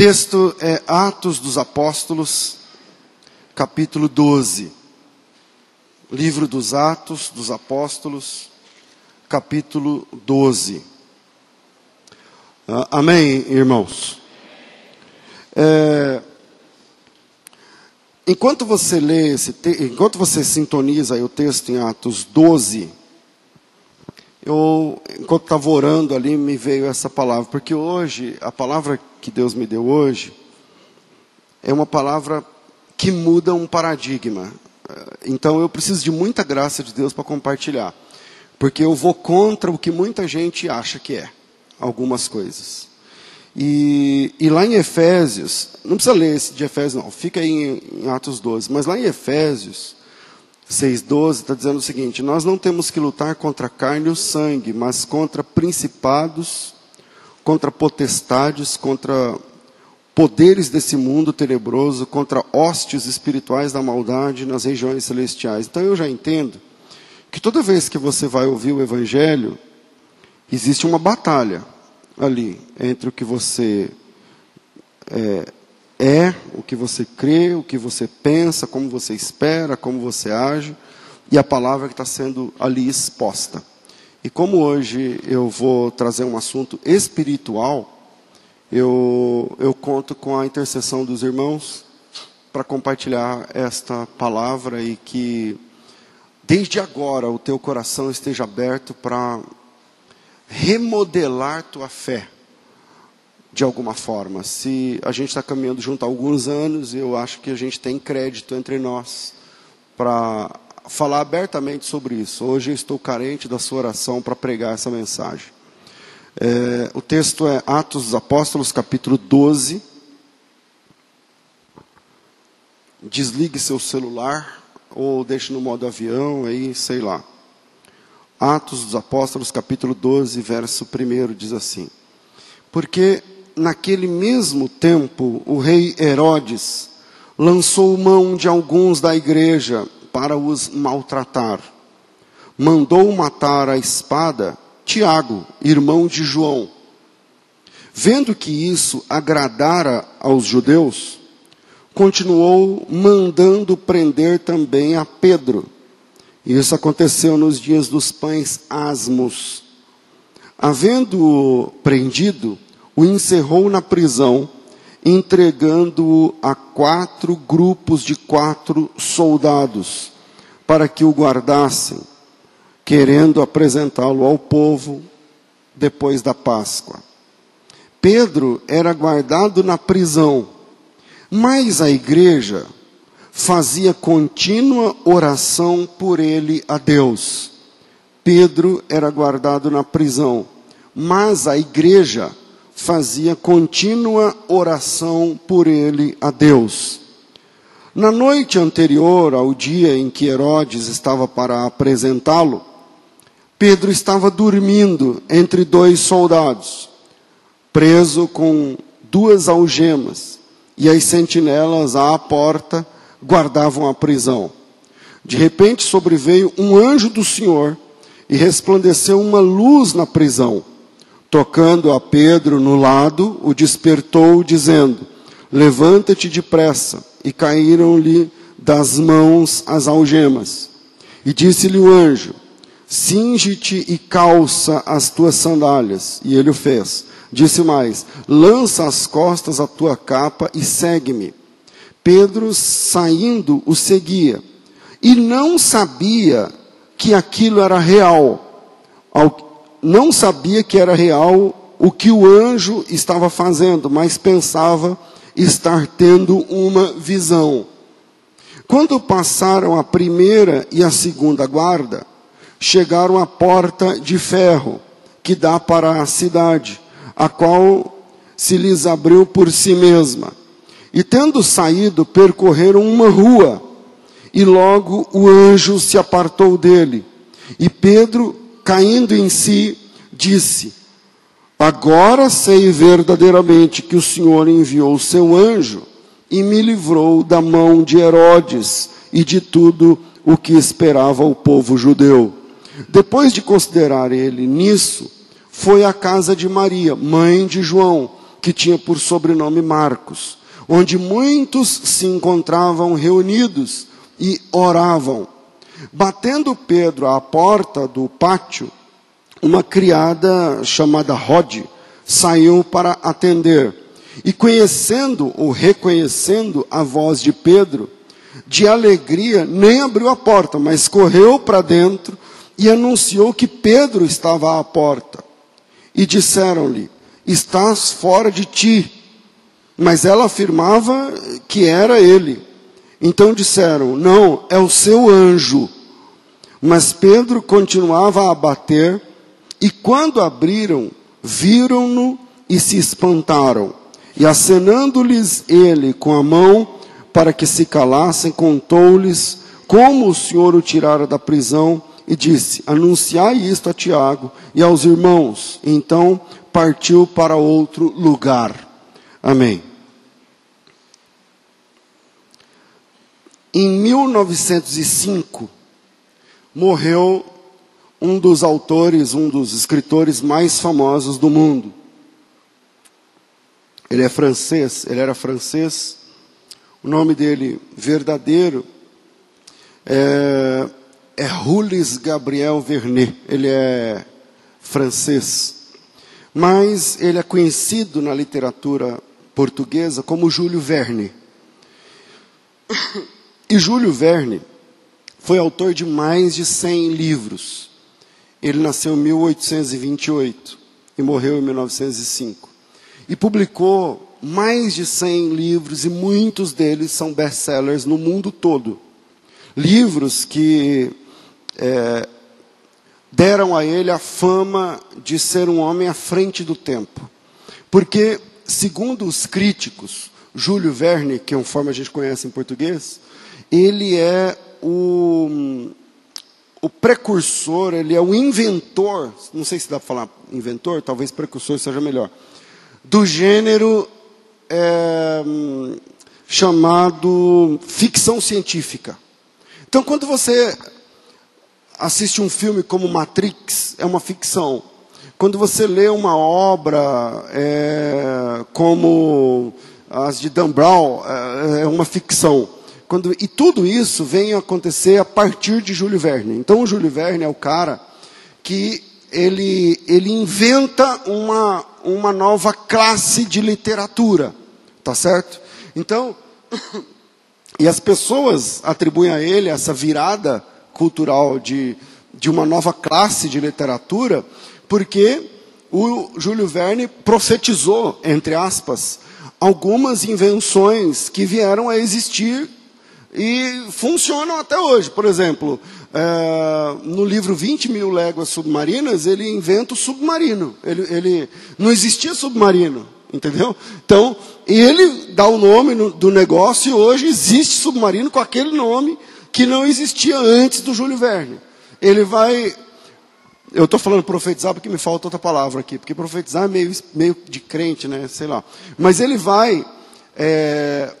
Texto é Atos dos Apóstolos, capítulo 12. Livro dos Atos dos Apóstolos, capítulo 12. Ah, amém, irmãos? É, enquanto você lê esse te, enquanto você sintoniza o texto em Atos 12, eu, enquanto estava orando ali, me veio essa palavra, porque hoje, a palavra que Deus me deu hoje, é uma palavra que muda um paradigma. Então eu preciso de muita graça de Deus para compartilhar, porque eu vou contra o que muita gente acha que é, algumas coisas. E, e lá em Efésios, não precisa ler esse de Efésios não, fica aí em, em Atos 12, mas lá em Efésios, 6,12 está dizendo o seguinte: Nós não temos que lutar contra a carne e o sangue, mas contra principados, contra potestades, contra poderes desse mundo tenebroso, contra hostes espirituais da maldade nas regiões celestiais. Então eu já entendo que toda vez que você vai ouvir o Evangelho, existe uma batalha ali entre o que você é, é, o que você crê, o que você pensa, como você espera, como você age, e a palavra que está sendo ali exposta. E como hoje eu vou trazer um assunto espiritual, eu, eu conto com a intercessão dos irmãos para compartilhar esta palavra e que desde agora o teu coração esteja aberto para remodelar tua fé de alguma forma. Se a gente está caminhando junto há alguns anos, eu acho que a gente tem crédito entre nós para falar abertamente sobre isso. Hoje eu estou carente da sua oração para pregar essa mensagem. É, o texto é Atos dos Apóstolos, capítulo 12. Desligue seu celular ou deixe no modo avião, aí sei lá. Atos dos Apóstolos, capítulo 12, verso 1 diz assim: Porque naquele mesmo tempo, o rei Herodes lançou mão de alguns da igreja para os maltratar. Mandou matar a espada Tiago, irmão de João. Vendo que isso agradara aos judeus, continuou mandando prender também a Pedro. Isso aconteceu nos dias dos pães asmos. Havendo-o prendido, o encerrou na prisão, entregando-o a quatro grupos de quatro soldados, para que o guardassem, querendo apresentá-lo ao povo depois da Páscoa. Pedro era guardado na prisão, mas a igreja fazia contínua oração por ele a Deus. Pedro era guardado na prisão, mas a igreja fazia contínua oração por ele a Deus. Na noite anterior ao dia em que Herodes estava para apresentá-lo, Pedro estava dormindo entre dois soldados, preso com duas algemas, e as sentinelas à porta guardavam a prisão. De repente sobreveio um anjo do Senhor e resplandeceu uma luz na prisão. Tocando a Pedro no lado, o despertou, dizendo: Levanta-te depressa. E caíram-lhe das mãos as algemas. E disse-lhe o anjo: Cinge-te e calça as tuas sandálias. E ele o fez. Disse mais: Lança as costas a tua capa e segue-me. Pedro, saindo, o seguia. E não sabia que aquilo era real. Ao não sabia que era real o que o anjo estava fazendo, mas pensava estar tendo uma visão. Quando passaram a primeira e a segunda guarda, chegaram à porta de ferro que dá para a cidade, a qual se lhes abriu por si mesma. E tendo saído, percorreram uma rua, e logo o anjo se apartou dele. E Pedro caindo em si, disse: Agora sei verdadeiramente que o Senhor enviou o seu anjo e me livrou da mão de Herodes e de tudo o que esperava o povo judeu. Depois de considerar ele nisso, foi à casa de Maria, mãe de João, que tinha por sobrenome Marcos, onde muitos se encontravam reunidos e oravam. Batendo Pedro à porta do pátio, uma criada chamada Rod saiu para atender. E conhecendo ou reconhecendo a voz de Pedro, de alegria, nem abriu a porta, mas correu para dentro e anunciou que Pedro estava à porta. E disseram-lhe: Estás fora de ti. Mas ela afirmava que era ele. Então disseram: Não, é o seu anjo. Mas Pedro continuava a bater, e quando abriram, viram-no e se espantaram. E acenando-lhes ele com a mão para que se calassem, contou-lhes como o Senhor o tirara da prisão e disse: Anunciai isto a Tiago e aos irmãos. Então partiu para outro lugar. Amém. Em 1905, morreu um dos autores, um dos escritores mais famosos do mundo. Ele é francês, ele era francês. O nome dele verdadeiro é, é Gabriel Vernet. Ele é francês. Mas ele é conhecido na literatura portuguesa como Júlio Verne. E Júlio Verne foi autor de mais de 100 livros. Ele nasceu em 1828 e morreu em 1905. E publicou mais de 100 livros e muitos deles são best-sellers no mundo todo. Livros que é, deram a ele a fama de ser um homem à frente do tempo. Porque, segundo os críticos, Júlio Verne, que é uma forma a gente conhece em português, ele é o, o precursor, ele é o inventor, não sei se dá para falar inventor, talvez precursor seja melhor, do gênero é, chamado ficção científica. Então, quando você assiste um filme como Matrix, é uma ficção. Quando você lê uma obra é, como as de Dan Brown, é, é uma ficção. Quando, e tudo isso vem acontecer a partir de Júlio Verne. Então, o Júlio Verne é o cara que ele, ele inventa uma, uma nova classe de literatura. Tá certo? Então, e as pessoas atribuem a ele essa virada cultural de, de uma nova classe de literatura, porque o Júlio Verne profetizou, entre aspas, algumas invenções que vieram a existir e funcionam até hoje. Por exemplo, é, no livro 20 mil léguas submarinas, ele inventa o submarino. Ele, ele não existia submarino, entendeu? Então, ele dá o nome no, do negócio e hoje existe submarino com aquele nome que não existia antes do Júlio Verne. Ele vai. Eu estou falando profetizar porque me falta outra palavra aqui, porque profetizar é meio, meio de crente, né? Sei lá. Mas ele vai é,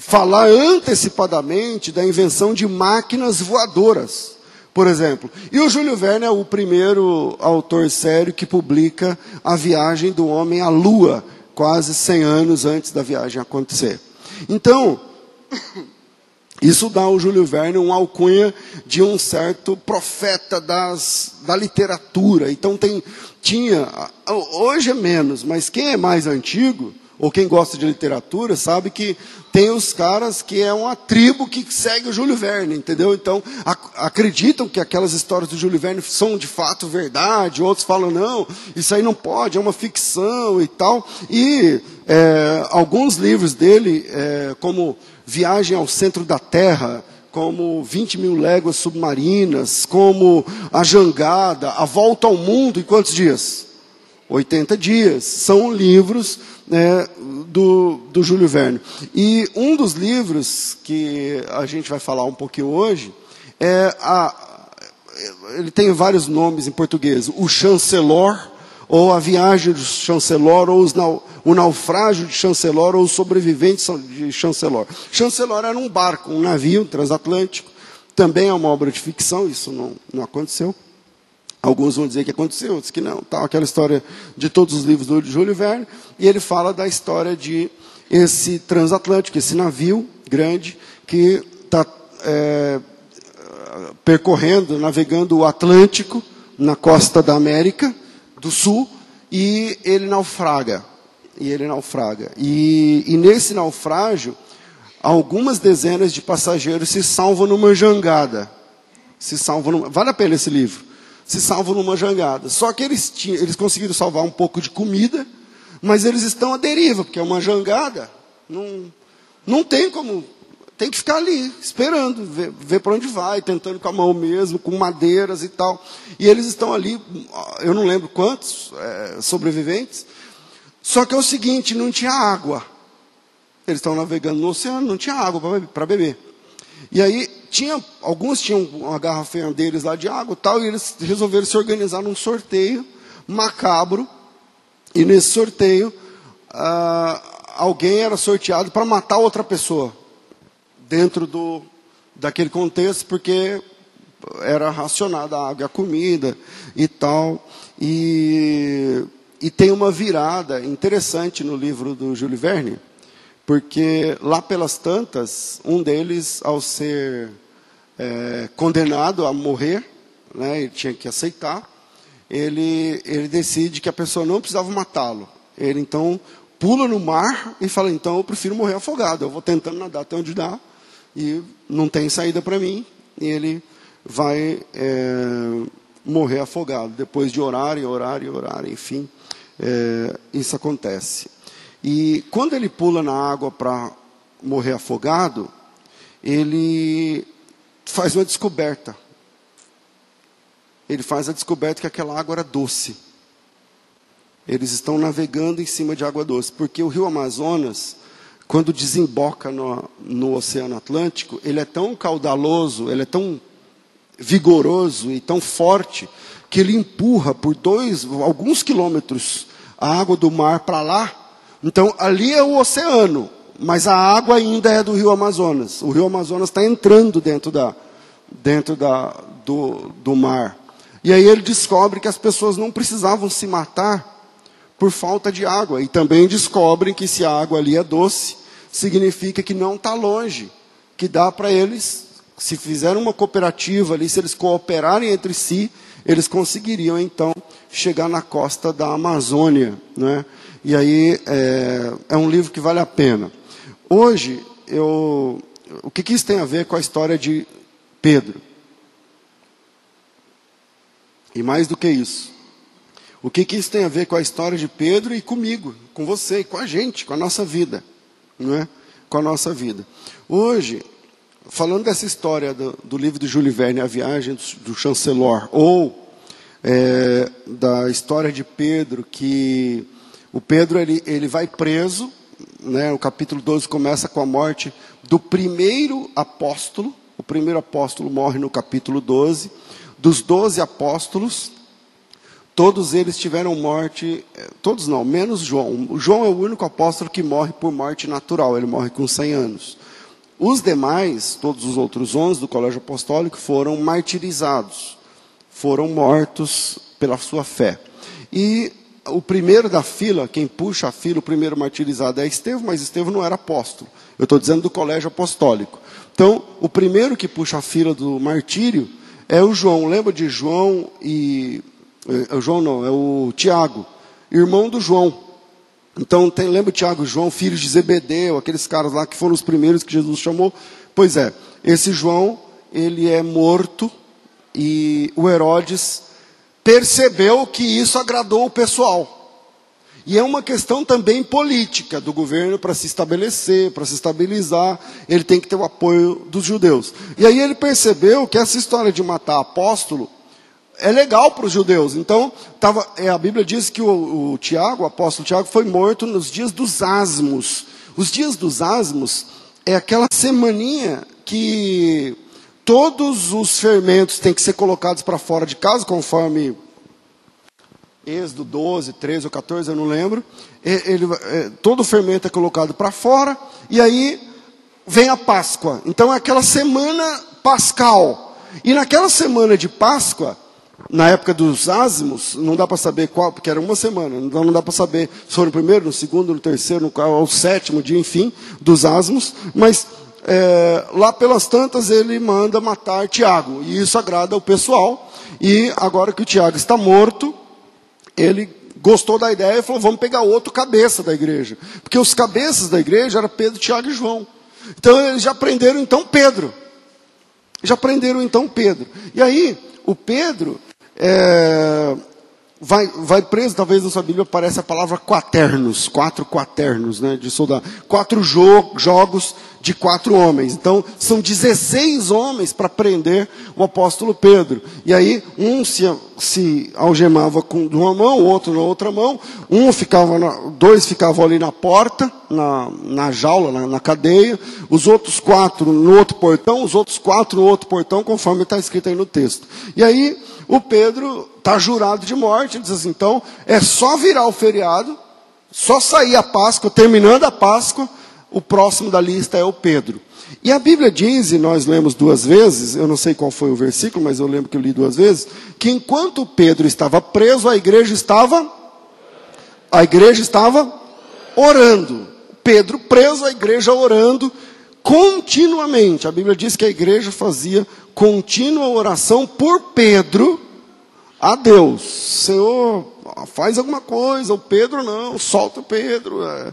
falar antecipadamente da invenção de máquinas voadoras, por exemplo. E o Júlio Verne é o primeiro autor sério que publica a viagem do homem à Lua, quase 100 anos antes da viagem acontecer. Então, isso dá ao Júlio Verne uma alcunha de um certo profeta das, da literatura. Então tem, tinha, hoje é menos, mas quem é mais antigo ou quem gosta de literatura, sabe que tem os caras que é uma tribo que segue o Júlio Verne, entendeu? Então, ac acreditam que aquelas histórias do Júlio Verne são de fato verdade, outros falam, não, isso aí não pode, é uma ficção e tal. E é, alguns livros dele, é, como Viagem ao Centro da Terra, como 20 mil léguas submarinas, como A Jangada, A Volta ao Mundo em quantos dias? 80 dias. São livros né, do, do Júlio Verne. E um dos livros que a gente vai falar um pouquinho hoje é a. Ele tem vários nomes em português. O Chancelor, ou A Viagem do Chancelor, ou nau, O Naufrágio de Chancelor, ou Os Sobreviventes de Chancelor. Chancelor era um barco, um navio transatlântico. Também é uma obra de ficção, isso não, não aconteceu. Alguns vão dizer que aconteceu, outros que não. Tal, aquela história de todos os livros do Júlio Verne. E ele fala da história de esse transatlântico, esse navio grande que está é, percorrendo, navegando o Atlântico na costa da América do Sul e ele naufraga. E ele naufraga. E, e nesse naufrágio, algumas dezenas de passageiros se salvam numa jangada. Se salvam numa... Vale a pena esse livro. Se salvam numa jangada. Só que eles, tinham, eles conseguiram salvar um pouco de comida, mas eles estão à deriva, porque é uma jangada. Não, não tem como. Tem que ficar ali, esperando, ver, ver para onde vai, tentando com a mão mesmo, com madeiras e tal. E eles estão ali, eu não lembro quantos é, sobreviventes. Só que é o seguinte: não tinha água. Eles estão navegando no oceano, não tinha água para beber. E aí, tinha, alguns tinham uma garrafinha deles lá de água tal, e eles resolveram se organizar num sorteio macabro. E nesse sorteio, ah, alguém era sorteado para matar outra pessoa. Dentro do, daquele contexto, porque era racionada a água a comida e tal. E, e tem uma virada interessante no livro do Júlio Verne porque lá pelas tantas, um deles, ao ser é, condenado a morrer, né, ele tinha que aceitar, ele, ele decide que a pessoa não precisava matá-lo. Ele então pula no mar e fala: então eu prefiro morrer afogado. Eu vou tentando nadar até onde dá e não tem saída para mim. E ele vai é, morrer afogado depois de orar e orar e orar. Enfim, é, isso acontece. E quando ele pula na água para morrer afogado, ele faz uma descoberta. Ele faz a descoberta que aquela água era doce. Eles estão navegando em cima de água doce, porque o rio Amazonas, quando desemboca no, no Oceano Atlântico, ele é tão caudaloso, ele é tão vigoroso e tão forte, que ele empurra por dois, alguns quilômetros a água do mar para lá então, ali é o oceano, mas a água ainda é do rio Amazonas. O rio Amazonas está entrando dentro, da, dentro da, do, do mar. E aí ele descobre que as pessoas não precisavam se matar por falta de água. E também descobrem que se a água ali é doce, significa que não está longe, que dá para eles, se fizerem uma cooperativa ali, se eles cooperarem entre si, eles conseguiriam então chegar na costa da Amazônia. Né? E aí é, é um livro que vale a pena. Hoje, eu, o que, que isso tem a ver com a história de Pedro? E mais do que isso, o que, que isso tem a ver com a história de Pedro e comigo, com você, com a gente, com a nossa vida, não é? Com a nossa vida. Hoje, falando dessa história do, do livro de Júlio Verne, A Viagem do, do Chancelor, ou é, da história de Pedro que o Pedro ele, ele vai preso, né? o capítulo 12 começa com a morte do primeiro apóstolo. O primeiro apóstolo morre no capítulo 12. Dos doze apóstolos, todos eles tiveram morte, eh, todos não, menos João. João é o único apóstolo que morre por morte natural, ele morre com 100 anos. Os demais, todos os outros onze do colégio apostólico, foram martirizados, foram mortos pela sua fé. E o primeiro da fila, quem puxa a fila, o primeiro martirizado é Estevão, mas Estevão não era apóstolo. Eu estou dizendo do colégio apostólico. Então, o primeiro que puxa a fila do martírio é o João. Lembra de João e. É, o João não, é o Tiago, irmão do João. Então, tem, lembra Tiago e João, filhos de Zebedeu, aqueles caras lá que foram os primeiros que Jesus chamou? Pois é, esse João, ele é morto e o Herodes percebeu que isso agradou o pessoal. E é uma questão também política do governo para se estabelecer, para se estabilizar, ele tem que ter o apoio dos judeus. E aí ele percebeu que essa história de matar apóstolo é legal para os judeus. Então, tava, é, a Bíblia diz que o, o Tiago, o apóstolo Tiago, foi morto nos dias dos asmos. Os dias dos asmos é aquela semaninha que todos os fermentos têm que ser colocados para fora de casa, conforme Êxodo 12, 13 ou 14, eu não lembro. Ele, é, todo o fermento é colocado para fora, e aí vem a Páscoa. Então é aquela semana pascal. E naquela semana de Páscoa, na época dos ázimos, não dá para saber qual, porque era uma semana, então não dá para saber se foi no primeiro, no segundo, no terceiro, no qual, ao sétimo dia, enfim, dos ázimos, mas é, lá pelas tantas ele manda matar Tiago, e isso agrada o pessoal, e agora que o Tiago está morto, ele gostou da ideia e falou: vamos pegar outro cabeça da igreja, porque os cabeças da igreja eram Pedro, Tiago e João, então eles já prenderam então Pedro, já prenderam então Pedro, e aí o Pedro é, vai, vai preso, talvez na sua Bíblia apareça a palavra quaternos, quatro quaternos, né, de soldado, quatro jo jogos de quatro homens. Então, são 16 homens para prender o apóstolo Pedro. E aí, um se, se algemava com uma mão, o outro na outra mão, um ficava, na, dois ficavam ali na porta, na, na jaula, na, na cadeia, os outros quatro no outro portão, os outros quatro no outro portão, conforme está escrito aí no texto. E aí, o Pedro está jurado de morte, diz assim, então, é só virar o feriado, só sair a Páscoa, terminando a Páscoa, o próximo da lista é o Pedro. E a Bíblia diz, e nós lemos duas vezes, eu não sei qual foi o versículo, mas eu lembro que eu li duas vezes, que enquanto Pedro estava preso, a igreja estava a igreja estava orando. Pedro preso, a igreja orando continuamente. A Bíblia diz que a igreja fazia contínua oração por Pedro a Deus. Senhor, faz alguma coisa, o Pedro não, solta o Pedro, é,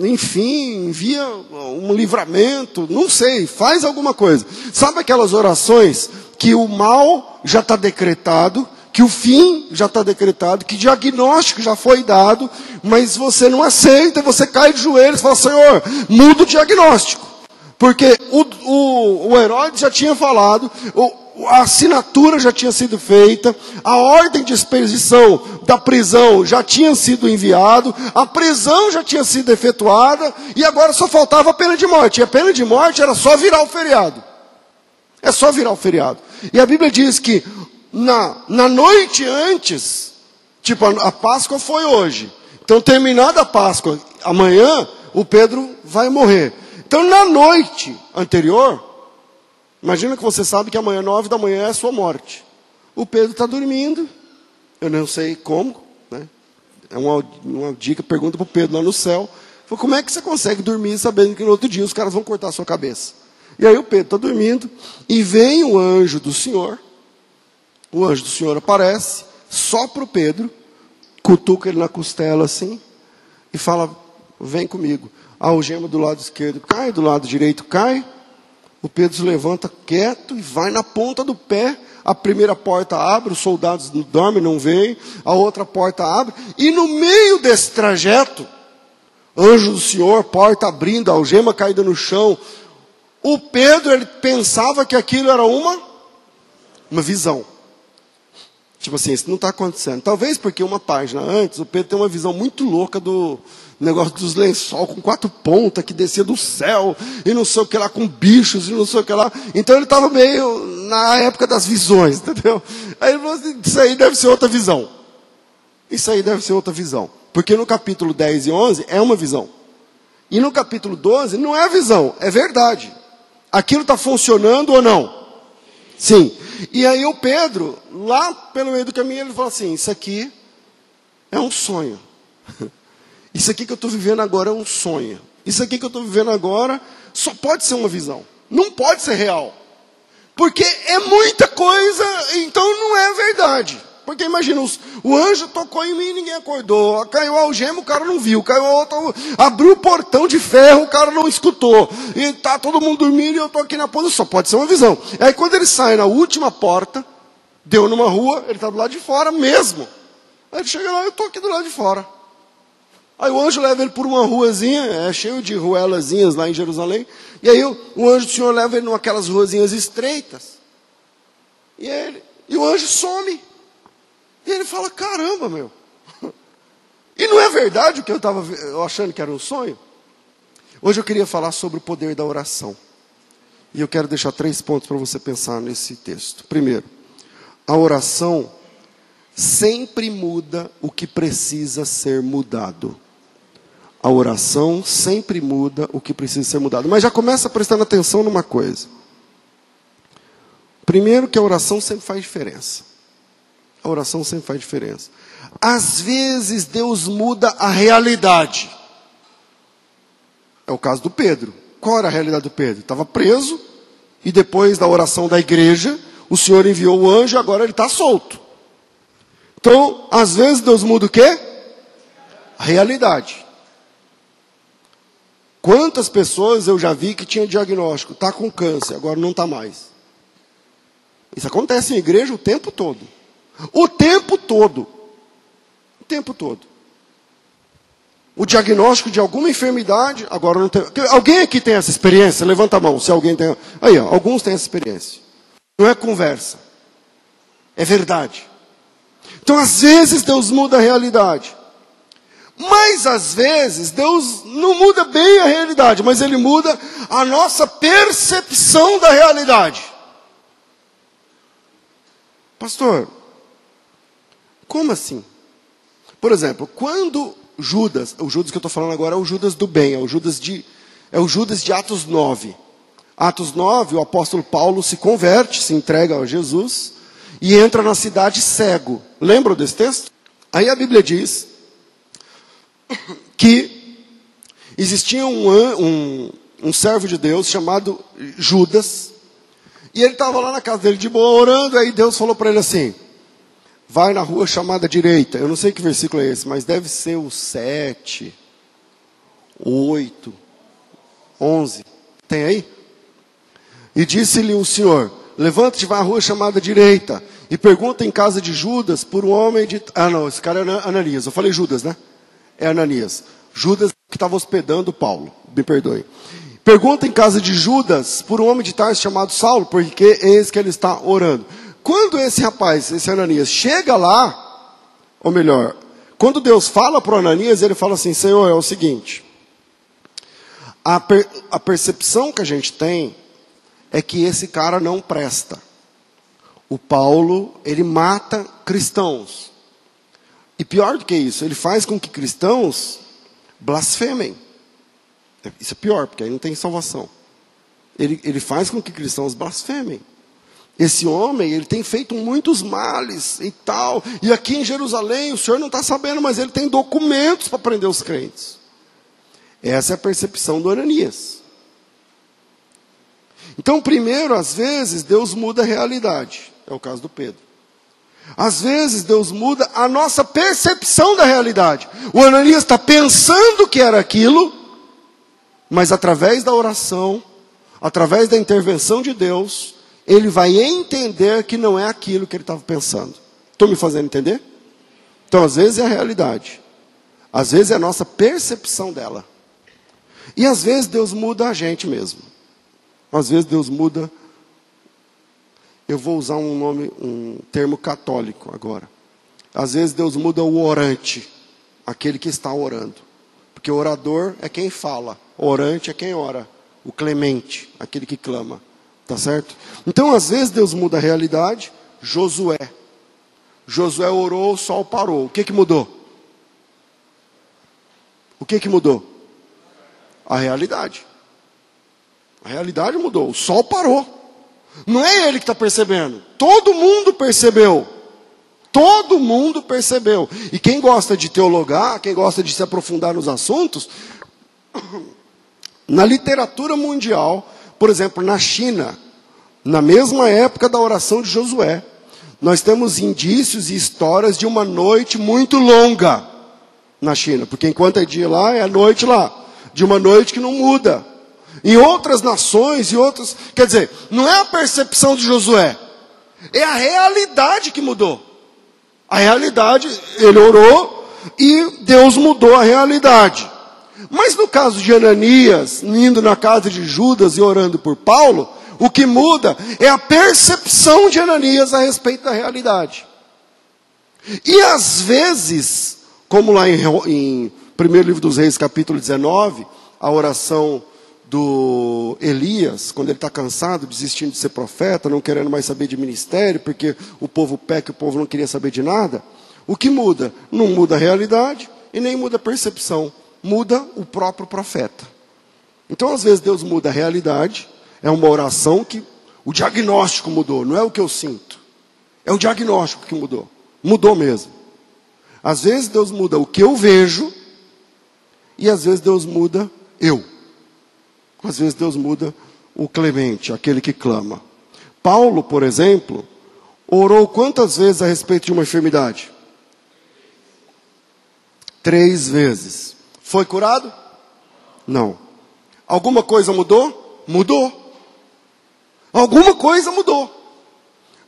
enfim, envia um livramento, não sei, faz alguma coisa. Sabe aquelas orações que o mal já está decretado, que o fim já está decretado, que diagnóstico já foi dado, mas você não aceita, você cai de joelhos e fala, Senhor, muda o diagnóstico. Porque o, o, o Herodes já tinha falado, o, a assinatura já tinha sido feita, a ordem de expedição da prisão já tinha sido enviado, a prisão já tinha sido efetuada, e agora só faltava a pena de morte. E a pena de morte era só virar o feriado. É só virar o feriado. E a Bíblia diz que na, na noite antes, tipo, a, a Páscoa foi hoje. Então, terminada a Páscoa, amanhã, o Pedro vai morrer. Então, na noite anterior, imagina que você sabe que amanhã, nove da manhã, é a sua morte. O Pedro está dormindo, eu não sei como, né? É uma, uma dica, pergunta para o Pedro lá no céu. Falei, como é que você consegue dormir sabendo que no outro dia os caras vão cortar a sua cabeça? E aí o Pedro está dormindo, e vem o anjo do Senhor, o anjo do Senhor aparece, só para o Pedro, cutuca ele na costela assim, e fala, vem comigo a algema do lado esquerdo cai, do lado direito cai. O Pedro se levanta quieto e vai na ponta do pé. A primeira porta abre, os soldados dormem, não veem. A outra porta abre. E no meio desse trajeto, anjo do Senhor, porta abrindo, algema caída no chão. O Pedro, ele pensava que aquilo era uma, uma visão. Tipo assim, isso não está acontecendo. Talvez porque uma página antes, o Pedro tem uma visão muito louca do, negócio dos lençol com quatro pontas que descia do céu, e não sei o que lá, com bichos, e não sei o que lá. Então ele estava meio na época das visões, entendeu? Aí ele falou assim, isso aí deve ser outra visão. Isso aí deve ser outra visão. Porque no capítulo 10 e 11 é uma visão. E no capítulo 12 não é visão, é verdade. Aquilo está funcionando ou não? Sim. E aí o Pedro, lá pelo meio do caminho, ele falou assim: Isso aqui é um sonho. Isso aqui que eu estou vivendo agora é um sonho. Isso aqui que eu estou vivendo agora só pode ser uma visão. Não pode ser real. Porque é muita coisa, então não é verdade. Porque imagina, os, o anjo tocou em mim e ninguém acordou. Caiu a algema, o cara não viu. Caiu outra, abriu o portão de ferro, o cara não escutou. E tá todo mundo dormindo e eu estou aqui na posição. Só pode ser uma visão. Aí quando ele sai na última porta, deu numa rua, ele está do lado de fora mesmo. Aí ele chega lá, eu estou aqui do lado de fora. Aí o anjo leva ele por uma ruazinha, é cheio de ruelazinhas lá em Jerusalém. E aí o, o anjo do Senhor leva ele naquelas ruazinhas estreitas. E, ele, e o anjo some. E ele fala: caramba, meu. E não é verdade o que eu estava achando que era um sonho? Hoje eu queria falar sobre o poder da oração. E eu quero deixar três pontos para você pensar nesse texto. Primeiro, a oração sempre muda o que precisa ser mudado. A oração sempre muda o que precisa ser mudado. Mas já começa prestando atenção numa coisa. Primeiro, que a oração sempre faz diferença. A oração sempre faz diferença. Às vezes Deus muda a realidade. É o caso do Pedro. Qual era a realidade do Pedro? Estava preso e depois da oração da igreja, o Senhor enviou o anjo e agora ele está solto. Então, às vezes Deus muda o quê? A realidade. Quantas pessoas eu já vi que tinha diagnóstico, está com câncer, agora não está mais. Isso acontece em igreja o tempo todo. O tempo todo. O tempo todo. O diagnóstico de alguma enfermidade, agora não tem. Alguém aqui tem essa experiência? Levanta a mão, se alguém tem. Aí, ó, alguns têm essa experiência. Não é conversa. É verdade. Então, às vezes, Deus muda a realidade. Mas, às vezes, Deus não muda bem a realidade, mas Ele muda a nossa percepção da realidade. Pastor, como assim? Por exemplo, quando Judas, o Judas que eu estou falando agora é o Judas do bem, é o Judas de, é o Judas de Atos 9. Atos 9, o apóstolo Paulo se converte, se entrega a Jesus e entra na cidade cego. Lembram desse texto? Aí a Bíblia diz que existia um, um, um servo de Deus chamado Judas, e ele estava lá na casa dele de boa orando, aí Deus falou para ele assim: vai na rua chamada direita. Eu não sei que versículo é esse, mas deve ser o 7, 8, 11. Tem aí? E disse-lhe o Senhor: Levanta-te, vai à rua chamada direita, e pergunta em casa de Judas por um homem de. Ah, não, esse cara é Ananias. Eu falei Judas, né? É Ananias. Judas que estava hospedando Paulo. Me perdoe. Pergunta em casa de Judas por um homem de Tarso chamado Saulo, porque esse que ele está orando. Quando esse rapaz, esse Ananias, chega lá, ou melhor, quando Deus fala para Ananias, ele fala assim: Senhor, é o seguinte, a, per, a percepção que a gente tem é que esse cara não presta. O Paulo, ele mata cristãos. E pior do que isso, ele faz com que cristãos blasfemem. Isso é pior, porque aí não tem salvação. Ele, ele faz com que cristãos blasfemem. Esse homem, ele tem feito muitos males e tal. E aqui em Jerusalém, o senhor não está sabendo, mas ele tem documentos para prender os crentes. Essa é a percepção do Ananias. Então, primeiro, às vezes, Deus muda a realidade. É o caso do Pedro. Às vezes, Deus muda a nossa percepção da realidade. O Ananias está pensando que era aquilo, mas através da oração, através da intervenção de Deus, ele vai entender que não é aquilo que ele estava pensando. Estou me fazendo entender? Então, às vezes é a realidade, às vezes é a nossa percepção dela. E às vezes Deus muda a gente mesmo. Às vezes Deus muda. Eu vou usar um nome, um termo católico agora. Às vezes Deus muda o orante, aquele que está orando. Porque orador é quem fala. Orante é quem ora. O clemente, aquele que clama. Tá certo? Então, às vezes, Deus muda a realidade. Josué. Josué orou, o sol parou. O que, que mudou? O que, que mudou? A realidade. A realidade mudou. O sol parou. Não é ele que está percebendo. Todo mundo percebeu. Todo mundo percebeu. E quem gosta de teologar, quem gosta de se aprofundar nos assuntos, na literatura mundial, por exemplo, na China, na mesma época da oração de Josué, nós temos indícios e histórias de uma noite muito longa na China, porque enquanto é dia lá, é noite lá, de uma noite que não muda. Em outras nações e outras, quer dizer, não é a percepção de Josué, é a realidade que mudou. A realidade, ele orou e Deus mudou a realidade. Mas no caso de Ananias, indo na casa de Judas e orando por Paulo, o que muda é a percepção de Ananias a respeito da realidade. E às vezes, como lá em, em 1 livro dos Reis, capítulo 19, a oração do Elias, quando ele está cansado, desistindo de ser profeta, não querendo mais saber de ministério, porque o povo peca o povo não queria saber de nada. O que muda? Não muda a realidade e nem muda a percepção, muda o próprio profeta. Então, às vezes, Deus muda a realidade, é uma oração que o diagnóstico mudou, não é o que eu sinto, é o diagnóstico que mudou. Mudou mesmo. Às vezes Deus muda o que eu vejo, e às vezes Deus muda eu. Às vezes Deus muda o clemente, aquele que clama. Paulo, por exemplo, orou quantas vezes a respeito de uma enfermidade? Três vezes. Foi curado? Não. Alguma coisa mudou? Mudou. Alguma coisa mudou.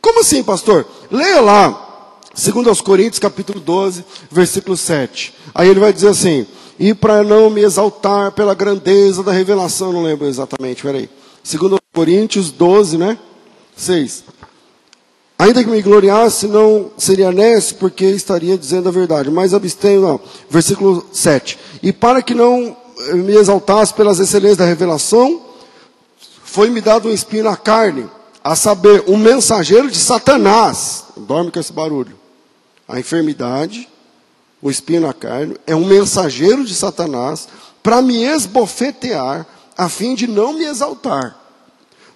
Como assim, pastor? Leia lá, segundo aos Coríntios, capítulo 12, versículo 7. Aí ele vai dizer assim: "E para não me exaltar pela grandeza da revelação, não lembro exatamente, peraí. Segundo aos Coríntios 12, né? 6. Ainda que me gloriasse, não seria nesse, porque estaria dizendo a verdade. Mas abstenho, não. Versículo 7. E para que não me exaltasse pelas excelências da revelação, foi-me dado um espinho na carne, a saber, um mensageiro de Satanás. Dorme com esse barulho. A enfermidade, o espinho na carne, é um mensageiro de Satanás para me esbofetear, a fim de não me exaltar.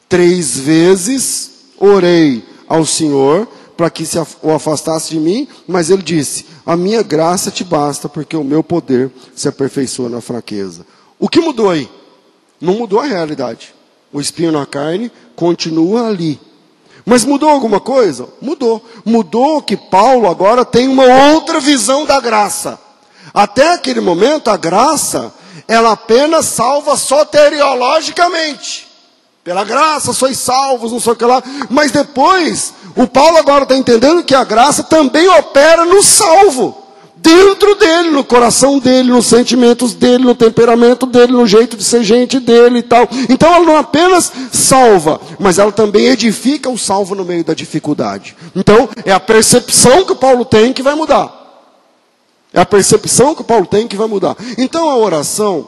Três vezes orei ao Senhor para que se o afastasse de mim, mas ele disse: A minha graça te basta, porque o meu poder se aperfeiçoa na fraqueza. O que mudou aí? Não mudou a realidade. O espinho na carne continua ali. Mas mudou alguma coisa? Mudou. Mudou que Paulo agora tem uma outra visão da graça. Até aquele momento, a graça, ela apenas salva soteriologicamente. Pela graça sois salvos, não sei o que lá. Mas depois, o Paulo agora está entendendo que a graça também opera no salvo. Dentro dele, no coração dele, nos sentimentos dele, no temperamento dele, no jeito de ser gente dele e tal. Então ela não apenas salva, mas ela também edifica o salvo no meio da dificuldade. Então é a percepção que o Paulo tem que vai mudar. É a percepção que o Paulo tem que vai mudar. Então a oração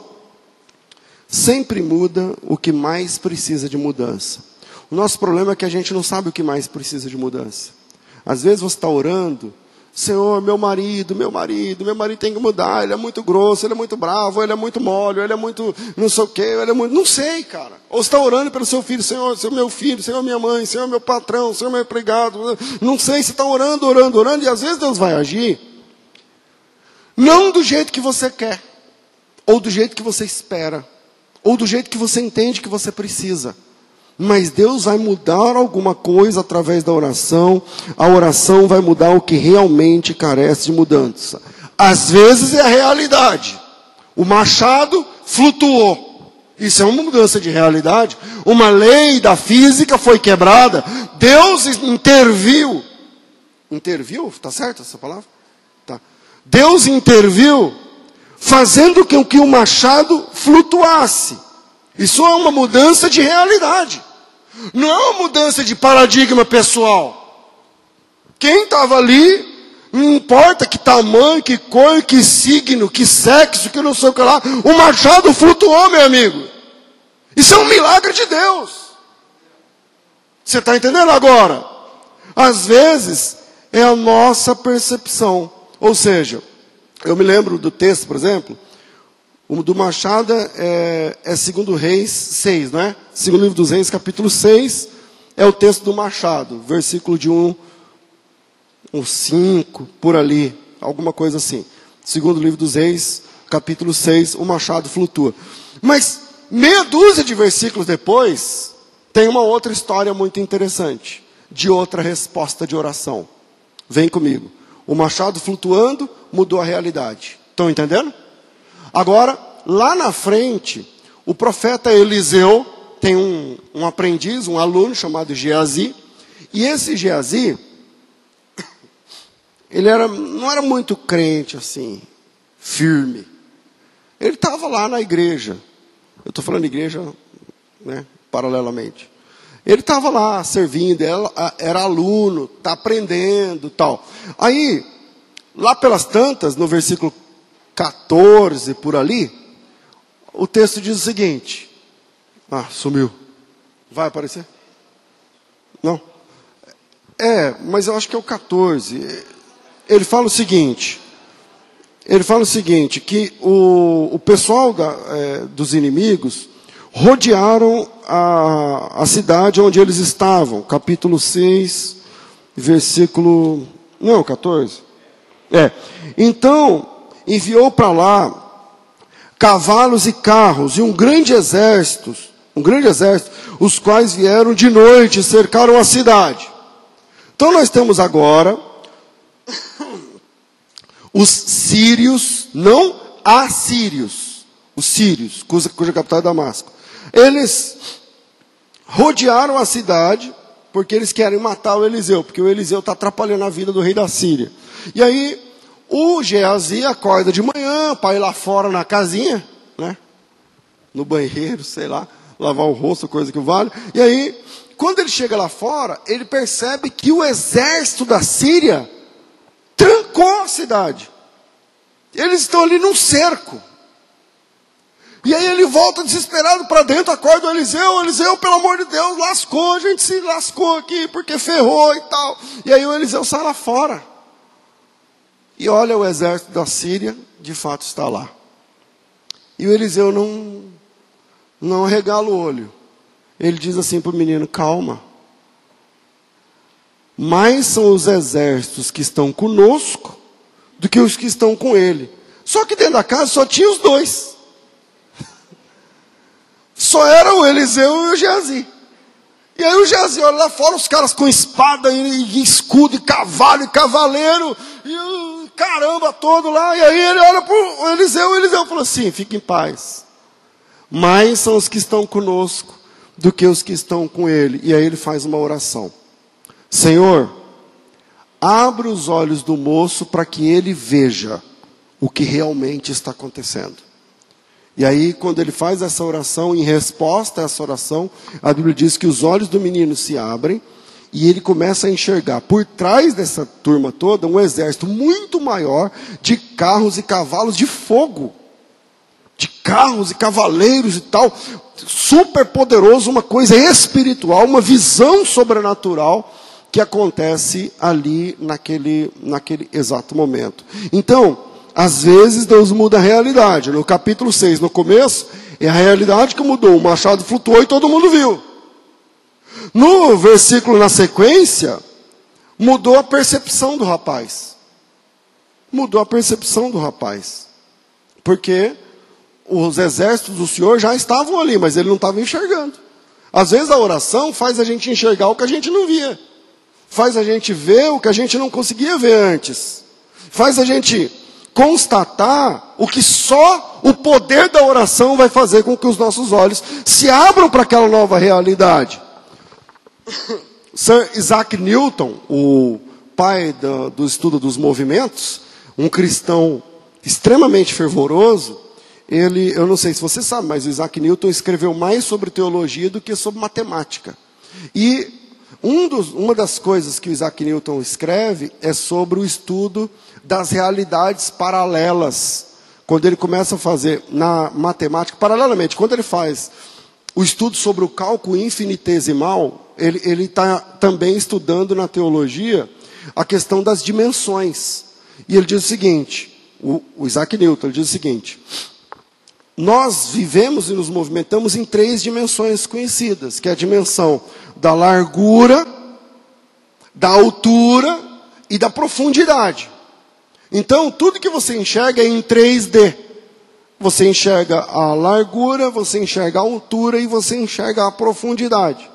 sempre muda o que mais precisa de mudança. O nosso problema é que a gente não sabe o que mais precisa de mudança. Às vezes você está orando, Senhor, meu marido, meu marido, meu marido tem que mudar, ele é muito grosso, ele é muito bravo, ele é muito mole, ele é muito não sei o quê, ele é muito. Não sei, cara. Ou está orando pelo seu filho, Senhor, Senhor, meu filho, Senhor, minha mãe, Senhor, meu patrão, Senhor, meu empregado. Não sei, você está orando, orando, orando, e às vezes Deus vai agir, não do jeito que você quer, ou do jeito que você espera ou do jeito que você entende que você precisa. Mas Deus vai mudar alguma coisa através da oração, a oração vai mudar o que realmente carece de mudança. Às vezes é a realidade. O machado flutuou. Isso é uma mudança de realidade. Uma lei da física foi quebrada. Deus interviu. Interviu? Está certo essa palavra? Tá. Deus interviu fazendo com que o machado flutuasse. Isso é uma mudança de realidade. Não é uma mudança de paradigma pessoal. Quem estava ali, não importa que tamanho, que cor, que signo, que sexo, que não sei o que lá, o machado flutuou, meu amigo. Isso é um milagre de Deus. Você está entendendo agora? Às vezes é a nossa percepção. Ou seja, eu me lembro do texto, por exemplo, o do Machado é, é segundo Reis 6, não é? Segundo livro dos Reis, capítulo 6, é o texto do Machado, versículo de 1, 1 5, por ali, alguma coisa assim. Segundo livro dos Reis, capítulo 6, o Machado flutua. Mas meia dúzia de versículos depois, tem uma outra história muito interessante, de outra resposta de oração. Vem comigo. O machado flutuando mudou a realidade. Estão entendendo? Agora, lá na frente, o profeta Eliseu tem um, um aprendiz, um aluno chamado Geazi, e esse Geazi, ele era, não era muito crente assim, firme. Ele estava lá na igreja. Eu estou falando igreja, né, paralelamente. Ele estava lá servindo, era aluno, está aprendendo tal. Aí, lá pelas tantas, no versículo 14, por ali, o texto diz o seguinte: Ah, sumiu. Vai aparecer? Não? É, mas eu acho que é o 14. Ele fala o seguinte: ele fala o seguinte, que o, o pessoal da, é, dos inimigos rodearam a, a cidade onde eles estavam. Capítulo 6, versículo Não, 14. É. Então, enviou para lá cavalos e carros e um grande exército, um grande exército, os quais vieram de noite e cercaram a cidade. Então nós temos agora os sírios, não assírios, os sírios, cuja, cuja capital é Damasco. Eles rodearam a cidade porque eles querem matar o Eliseu, porque o Eliseu está atrapalhando a vida do rei da Síria. E aí o Geazi acorda de manhã para ir lá fora na casinha, né? No banheiro, sei lá, lavar o rosto, coisa que vale. E aí quando ele chega lá fora, ele percebe que o exército da Síria trancou a cidade. Eles estão ali num cerco. E aí ele volta desesperado para dentro, acorda o Eliseu, Eliseu, pelo amor de Deus, lascou, a gente se lascou aqui, porque ferrou e tal. E aí o Eliseu sai lá fora. E olha o exército da Síria, de fato está lá. E o Eliseu não, não regala o olho ele diz assim para o menino: calma. Mais são os exércitos que estão conosco do que os que estão com ele. Só que dentro da casa só tinha os dois. Só era o Eliseu e o Geazi. E aí o Geazi olha lá fora, os caras com espada e, escudo, e cavalo e cavaleiro, e o caramba todo lá. E aí ele olha para o Eliseu, o Eliseu fala assim: fique em paz. Mais são os que estão conosco do que os que estão com ele. E aí ele faz uma oração: Senhor, abra os olhos do moço para que ele veja o que realmente está acontecendo. E aí, quando ele faz essa oração, em resposta a essa oração, a Bíblia diz que os olhos do menino se abrem e ele começa a enxergar por trás dessa turma toda um exército muito maior de carros e cavalos de fogo de carros e cavaleiros e tal, super poderoso, uma coisa espiritual, uma visão sobrenatural que acontece ali naquele, naquele exato momento. Então, às vezes Deus muda a realidade. No capítulo 6, no começo, é a realidade que mudou. O machado flutuou e todo mundo viu. No versículo na sequência, mudou a percepção do rapaz. Mudou a percepção do rapaz. Porque os exércitos do Senhor já estavam ali, mas ele não estava enxergando. Às vezes a oração faz a gente enxergar o que a gente não via, faz a gente ver o que a gente não conseguia ver antes, faz a gente constatar o que só o poder da oração vai fazer com que os nossos olhos se abram para aquela nova realidade. Sir Isaac Newton, o pai do, do estudo dos movimentos, um cristão extremamente fervoroso, ele, eu não sei se você sabe, mas Isaac Newton escreveu mais sobre teologia do que sobre matemática. E um dos, uma das coisas que o Isaac Newton escreve é sobre o estudo das realidades paralelas. Quando ele começa a fazer na matemática, paralelamente, quando ele faz o estudo sobre o cálculo infinitesimal, ele está também estudando na teologia a questão das dimensões. E ele diz o seguinte: o, o Isaac Newton diz o seguinte: nós vivemos e nos movimentamos em três dimensões conhecidas, que é a dimensão da largura, da altura e da profundidade. Então, tudo que você enxerga é em 3D. Você enxerga a largura, você enxerga a altura e você enxerga a profundidade.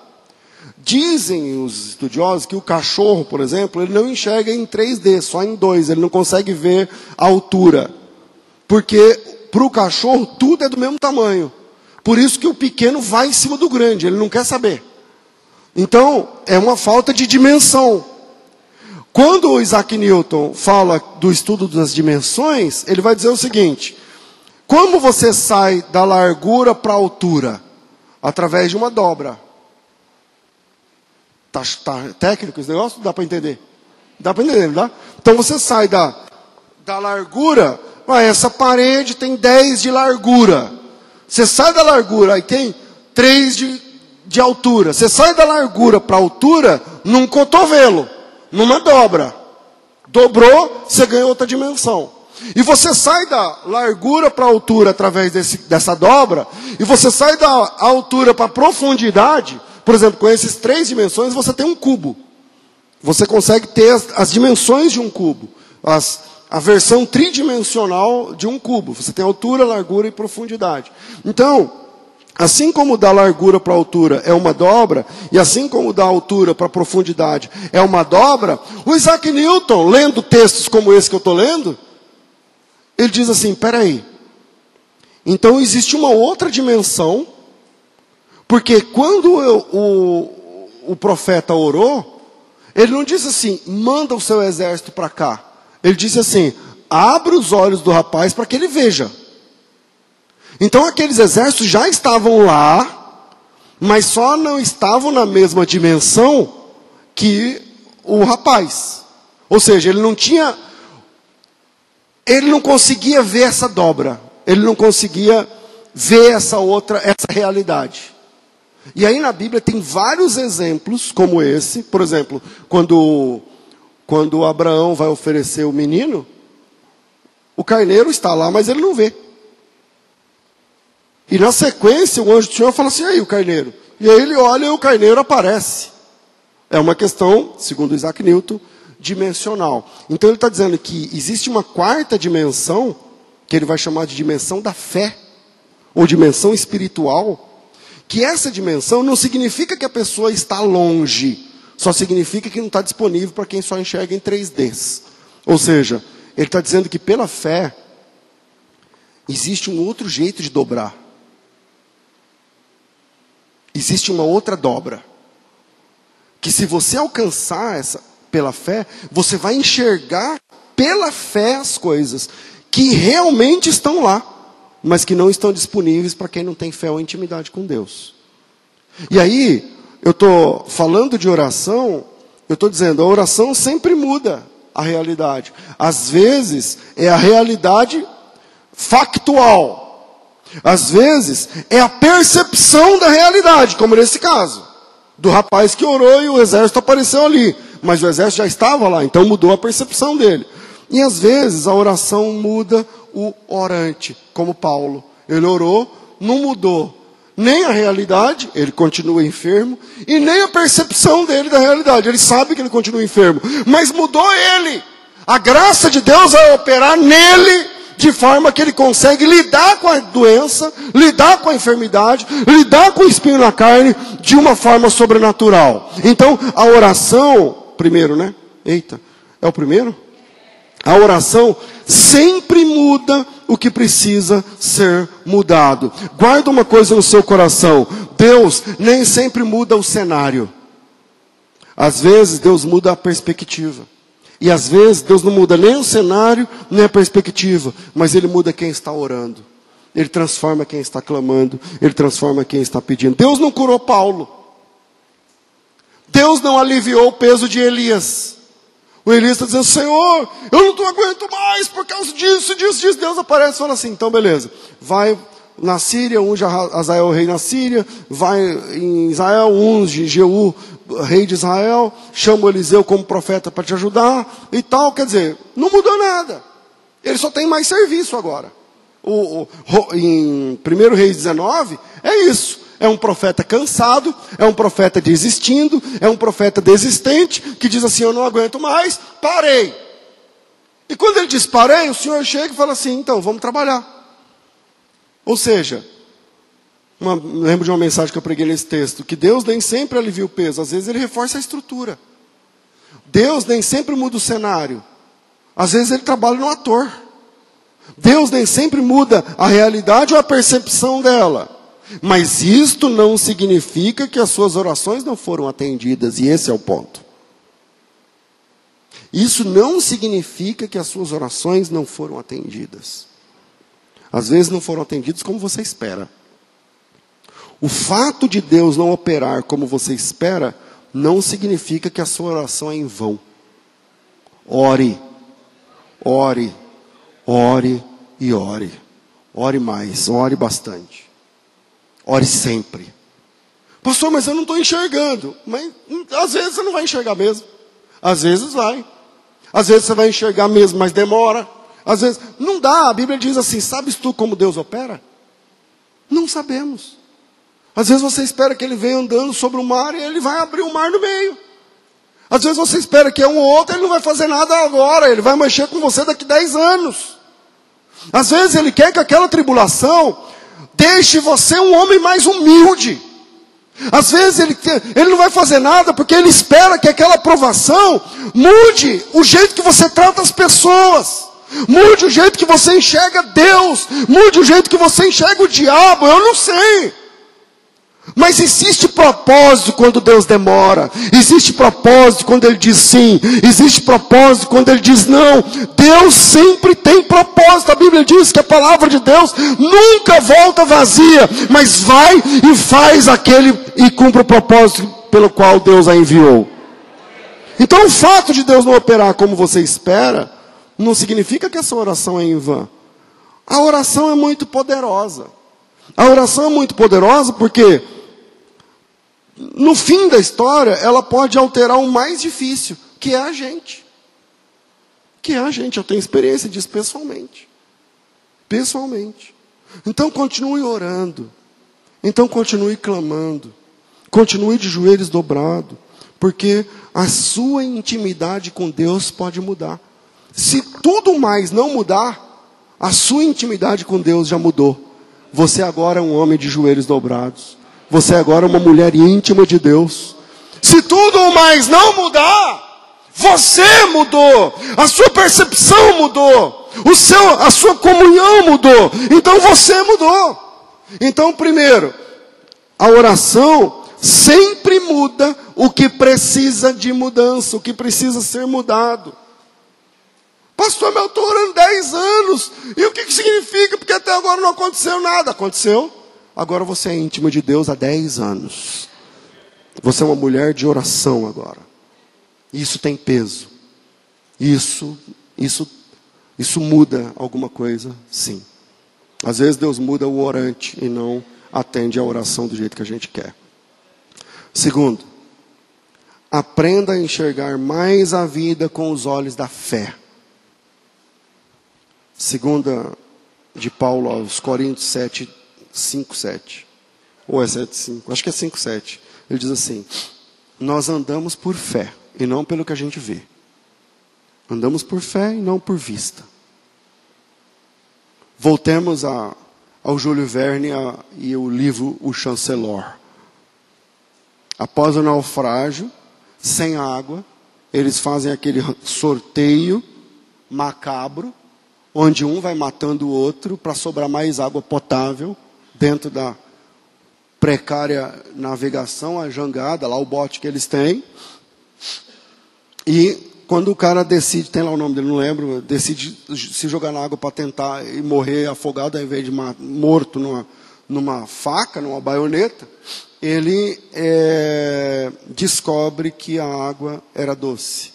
Dizem os estudiosos que o cachorro, por exemplo, ele não enxerga em 3D, só em 2, ele não consegue ver a altura. Porque para o cachorro, tudo é do mesmo tamanho. Por isso que o pequeno vai em cima do grande, ele não quer saber. Então, é uma falta de dimensão. Quando o Isaac Newton fala do estudo das dimensões, ele vai dizer o seguinte: como você sai da largura para a altura? Através de uma dobra. Tá, tá técnico esse negócio? Dá para entender? Dá para entender, não dá? Então você sai da, da largura ah, essa parede tem 10 de largura. Você sai da largura, aí tem 3 de, de altura. Você sai da largura para a altura num cotovelo, numa dobra. Dobrou, você ganha outra dimensão. E você sai da largura para a altura através desse, dessa dobra, e você sai da altura para a profundidade, por exemplo, com essas três dimensões, você tem um cubo. você consegue ter as, as dimensões de um cubo, as, a versão tridimensional de um cubo. Você tem altura, largura e profundidade. Então, assim como da largura para a altura é uma dobra, e assim como da altura para a profundidade é uma dobra, o Isaac Newton, lendo textos como esse que eu estou lendo, ele diz assim: peraí. Então existe uma outra dimensão, porque quando eu, o, o profeta orou, ele não disse assim: manda o seu exército para cá. Ele disse assim: abre os olhos do rapaz para que ele veja. Então aqueles exércitos já estavam lá, mas só não estavam na mesma dimensão que o rapaz. Ou seja, ele não tinha ele não conseguia ver essa dobra, ele não conseguia ver essa outra, essa realidade. E aí na Bíblia tem vários exemplos como esse, por exemplo, quando quando Abraão vai oferecer o menino, o carneiro está lá, mas ele não vê. E na sequência, o anjo do Senhor fala assim: aí o carneiro. E aí ele olha e o carneiro aparece. É uma questão, segundo Isaac Newton, dimensional. Então ele está dizendo que existe uma quarta dimensão, que ele vai chamar de dimensão da fé, ou dimensão espiritual, que essa dimensão não significa que a pessoa está longe, só significa que não está disponível para quem só enxerga em 3Ds. Ou seja, ele está dizendo que pela fé, existe um outro jeito de dobrar. Existe uma outra dobra. Que se você alcançar essa, pela fé, você vai enxergar pela fé as coisas que realmente estão lá, mas que não estão disponíveis para quem não tem fé ou intimidade com Deus. E aí, eu estou falando de oração, eu estou dizendo, a oração sempre muda a realidade. Às vezes, é a realidade factual. Às vezes, é a percepção da realidade, como nesse caso. Do rapaz que orou e o exército apareceu ali mas o exército já estava lá, então mudou a percepção dele. E às vezes a oração muda o orante, como Paulo. Ele orou, não mudou nem a realidade, ele continua enfermo, e nem a percepção dele da realidade. Ele sabe que ele continua enfermo, mas mudou ele. A graça de Deus vai operar nele de forma que ele consegue lidar com a doença, lidar com a enfermidade, lidar com o espinho na carne de uma forma sobrenatural. Então, a oração primeiro, né? Eita, é o primeiro? A oração sempre muda o que precisa ser mudado. Guarda uma coisa no seu coração: Deus nem sempre muda o cenário. Às vezes Deus muda a perspectiva. E às vezes Deus não muda nem o cenário, nem a perspectiva, mas Ele muda quem está orando. Ele transforma quem está clamando, Ele transforma quem está pedindo. Deus não curou Paulo. Deus não aliviou o peso de Elias. O Elias está dizendo, Senhor, eu não aguento mais por causa disso, disso, disso. Deus aparece e fala assim, então beleza, vai na Síria, unge Azael rei na Síria, vai em Israel, unge Jeú rei de Israel, chama Eliseu como profeta para te ajudar e tal. Quer dizer, não mudou nada. Ele só tem mais serviço agora. O, o, em 1 Reis 19, é isso. É um profeta cansado, é um profeta desistindo, é um profeta desistente, que diz assim: Eu não aguento mais, parei. E quando ele diz parei, o Senhor chega e fala assim: Então, vamos trabalhar. Ou seja, uma, lembro de uma mensagem que eu preguei nesse texto: que Deus nem sempre alivia o peso, às vezes ele reforça a estrutura. Deus nem sempre muda o cenário, às vezes ele trabalha no ator. Deus nem sempre muda a realidade ou a percepção dela. Mas isto não significa que as suas orações não foram atendidas, e esse é o ponto. Isso não significa que as suas orações não foram atendidas. Às vezes não foram atendidas como você espera. O fato de Deus não operar como você espera, não significa que a sua oração é em vão. Ore, ore, ore e ore. Ore mais, ore bastante. Ore sempre. Pastor, mas eu não estou enxergando. Mas hum, às vezes você não vai enxergar mesmo. Às vezes vai. Às vezes você vai enxergar mesmo, mas demora. Às vezes não dá. A Bíblia diz assim: Sabes tu como Deus opera? Não sabemos. Às vezes você espera que ele venha andando sobre o mar e ele vai abrir o mar no meio. Às vezes você espera que é um ou outro, ele não vai fazer nada agora, ele vai mexer com você daqui 10 anos. Às vezes ele quer que aquela tribulação deixe você um homem mais humilde. Às vezes ele, ele não vai fazer nada porque ele espera que aquela aprovação mude o jeito que você trata as pessoas, mude o jeito que você enxerga Deus, mude o jeito que você enxerga o diabo, eu não sei. Mas existe propósito quando Deus demora, existe propósito quando Ele diz sim, existe propósito quando Ele diz não. Deus sempre tem propósito. A Bíblia diz que a palavra de Deus nunca volta vazia, mas vai e faz aquele e cumpre o propósito pelo qual Deus a enviou. Então o fato de Deus não operar como você espera, não significa que essa oração é em vão. A oração é muito poderosa. A oração é muito poderosa porque no fim da história, ela pode alterar o mais difícil, que é a gente. Que é a gente. Eu tenho experiência disso pessoalmente. Pessoalmente. Então continue orando. Então continue clamando. Continue de joelhos dobrados. Porque a sua intimidade com Deus pode mudar. Se tudo mais não mudar, a sua intimidade com Deus já mudou. Você agora é um homem de joelhos dobrados. Você agora é uma mulher íntima de Deus. Se tudo mais não mudar, você mudou, a sua percepção mudou, o seu, a sua comunhão mudou, então você mudou. Então, primeiro, a oração sempre muda o que precisa de mudança, o que precisa ser mudado. Pastor, mas eu estou orando 10 anos, e o que, que significa? Porque até agora não aconteceu nada. Aconteceu? Agora você é íntimo de Deus há 10 anos. Você é uma mulher de oração agora. Isso tem peso. Isso, isso, isso muda alguma coisa, sim. Às vezes Deus muda o orante e não atende a oração do jeito que a gente quer. Segundo, aprenda a enxergar mais a vida com os olhos da fé. Segunda de Paulo aos Coríntios 7, 5, 7. Ou é 7, 5? Acho que é 5, 7. Ele diz assim: Nós andamos por fé e não pelo que a gente vê. Andamos por fé e não por vista. Voltemos a, ao Júlio Verne a, e o livro O Chancelor. Após o naufrágio, sem água, eles fazem aquele sorteio macabro, onde um vai matando o outro para sobrar mais água potável dentro da precária navegação, a jangada, lá o bote que eles têm. E quando o cara decide, tem lá o nome dele, não lembro, decide se jogar na água para tentar e morrer afogado ao invés de morto numa, numa faca, numa baioneta, ele é, descobre que a água era doce.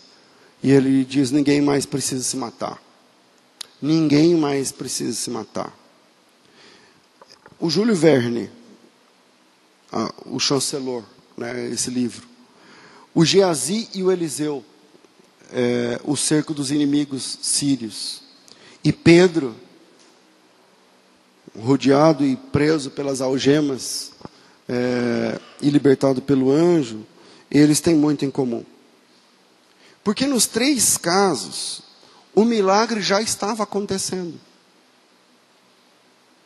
E ele diz: ninguém mais precisa se matar. Ninguém mais precisa se matar. O Júlio Verne, ah, o chancelor, né, esse livro. O Geazi e o Eliseu, é, o cerco dos inimigos sírios. E Pedro, rodeado e preso pelas algemas é, e libertado pelo anjo, eles têm muito em comum. Porque nos três casos, o milagre já estava acontecendo.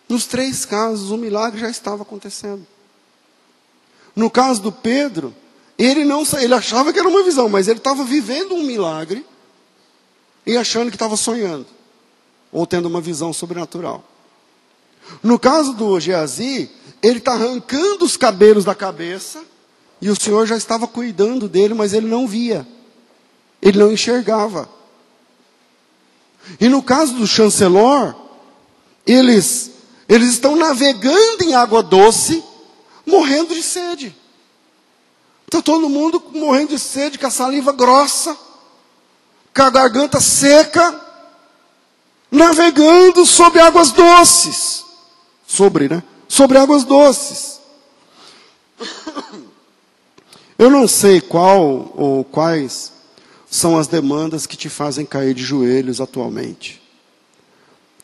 Nos três casos, o milagre já estava acontecendo. No caso do Pedro, ele não ele achava que era uma visão, mas ele estava vivendo um milagre e achando que estava sonhando ou tendo uma visão sobrenatural. No caso do Geazi, ele está arrancando os cabelos da cabeça e o Senhor já estava cuidando dele, mas ele não via, ele não enxergava. E no caso do chancelor, eles eles estão navegando em água doce, morrendo de sede. Está todo mundo morrendo de sede, com a saliva grossa, com a garganta seca, navegando sobre águas doces. Sobre, né? Sobre águas doces. Eu não sei qual ou quais são as demandas que te fazem cair de joelhos atualmente.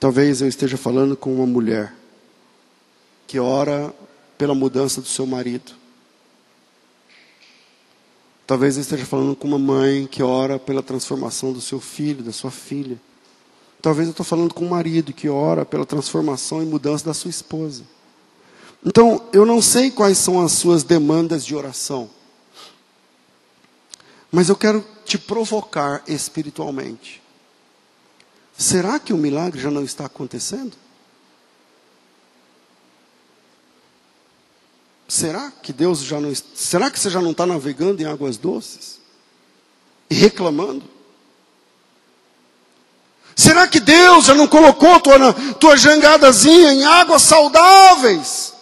Talvez eu esteja falando com uma mulher que ora pela mudança do seu marido. Talvez eu esteja falando com uma mãe que ora pela transformação do seu filho, da sua filha. Talvez eu estou falando com um marido que ora pela transformação e mudança da sua esposa. Então, eu não sei quais são as suas demandas de oração. Mas eu quero te provocar espiritualmente. Será que o milagre já não está acontecendo? Será que Deus já não será que você já não está navegando em águas doces e reclamando? Será que Deus já não colocou tua, tua jangadazinha em águas saudáveis?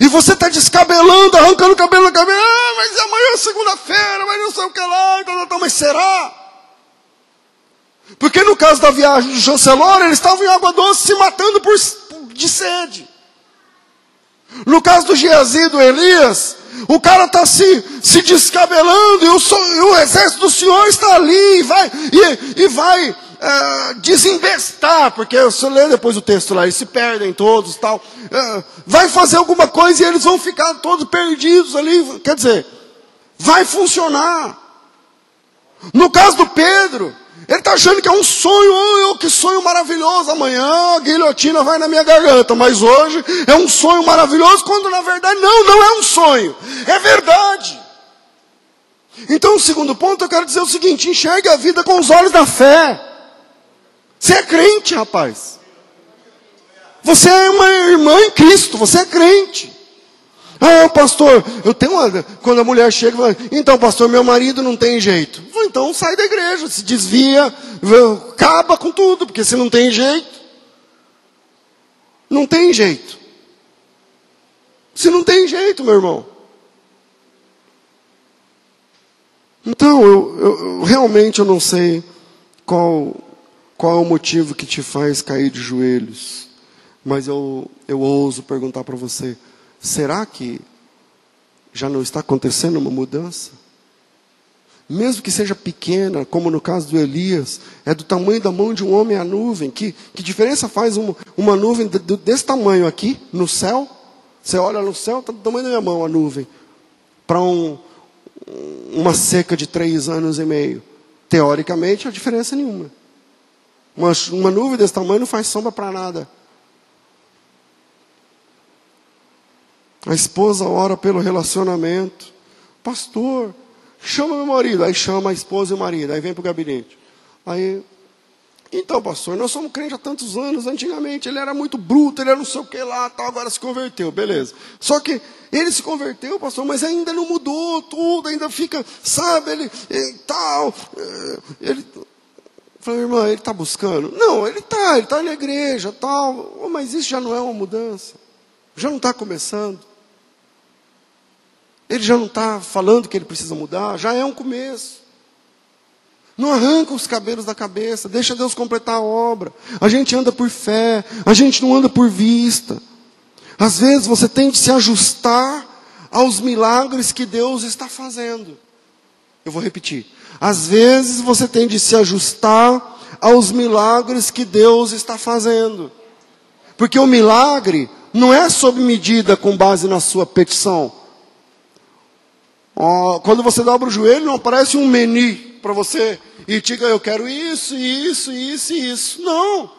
E você está descabelando, arrancando cabelo na cabeça. Ah, mas amanhã é segunda-feira, mas não sei o que lá. Mas será? Porque no caso da viagem de Chancelor, eles estavam em água doce se matando por, de sede. No caso do Geazi e do Elias, o cara está se, se descabelando e o, e o, exército do Senhor está ali e vai, e, e vai uh, desinvestar, porque eu ler depois o texto lá, eles se perdem todos tal. Uh, vai fazer alguma coisa e eles vão ficar todos perdidos ali. Quer dizer, vai funcionar. No caso do Pedro, ele está achando que é um sonho, oh, que sonho maravilhoso. Amanhã a guilhotina vai na minha garganta, mas hoje é um sonho maravilhoso, quando na verdade não, não é um sonho, é verdade. Então, o segundo ponto, eu quero dizer o seguinte: enxergue a vida com os olhos da fé. Você é crente, rapaz. Você é uma irmã em Cristo, você é crente. Ah, pastor, eu tenho uma. Quando a mulher chega fala, então, pastor, meu marido não tem jeito. Então sai da igreja, se desvia, acaba com tudo, porque se não tem jeito. Não tem jeito. Se não tem jeito, meu irmão. Então, eu, eu realmente eu não sei qual, qual é o motivo que te faz cair de joelhos. Mas eu, eu ouso perguntar para você: Será que já não está acontecendo uma mudança? Mesmo que seja pequena, como no caso do Elias, é do tamanho da mão de um homem a nuvem. Que, que diferença faz uma, uma nuvem desse tamanho aqui, no céu? Você olha no céu, está do tamanho da minha mão a nuvem. Para um, uma seca de três anos e meio. Teoricamente, há diferença nenhuma. Uma, uma nuvem desse tamanho não faz sombra para nada. A esposa ora pelo relacionamento. Pastor, chama meu marido. Aí chama a esposa e o marido. Aí vem para o gabinete. Aí, então, pastor, nós somos crentes há tantos anos. Antigamente ele era muito bruto, ele era não sei o que lá, tal, agora se converteu, beleza. Só que ele se converteu, pastor, mas ainda não mudou tudo, ainda fica, sabe, ele, ele tal. Ele, falei, irmã, ele está buscando? Não, ele está, ele está na igreja, tal. Mas isso já não é uma mudança. Já não está começando. Ele já não está falando que ele precisa mudar, já é um começo. Não arranca os cabelos da cabeça, deixa Deus completar a obra. A gente anda por fé, a gente não anda por vista. Às vezes você tem de se ajustar aos milagres que Deus está fazendo. Eu vou repetir. Às vezes você tem de se ajustar aos milagres que Deus está fazendo. Porque o milagre não é sob medida com base na sua petição. Quando você dobra o joelho, não aparece um menu para você e diga eu quero isso, isso, isso isso. Não.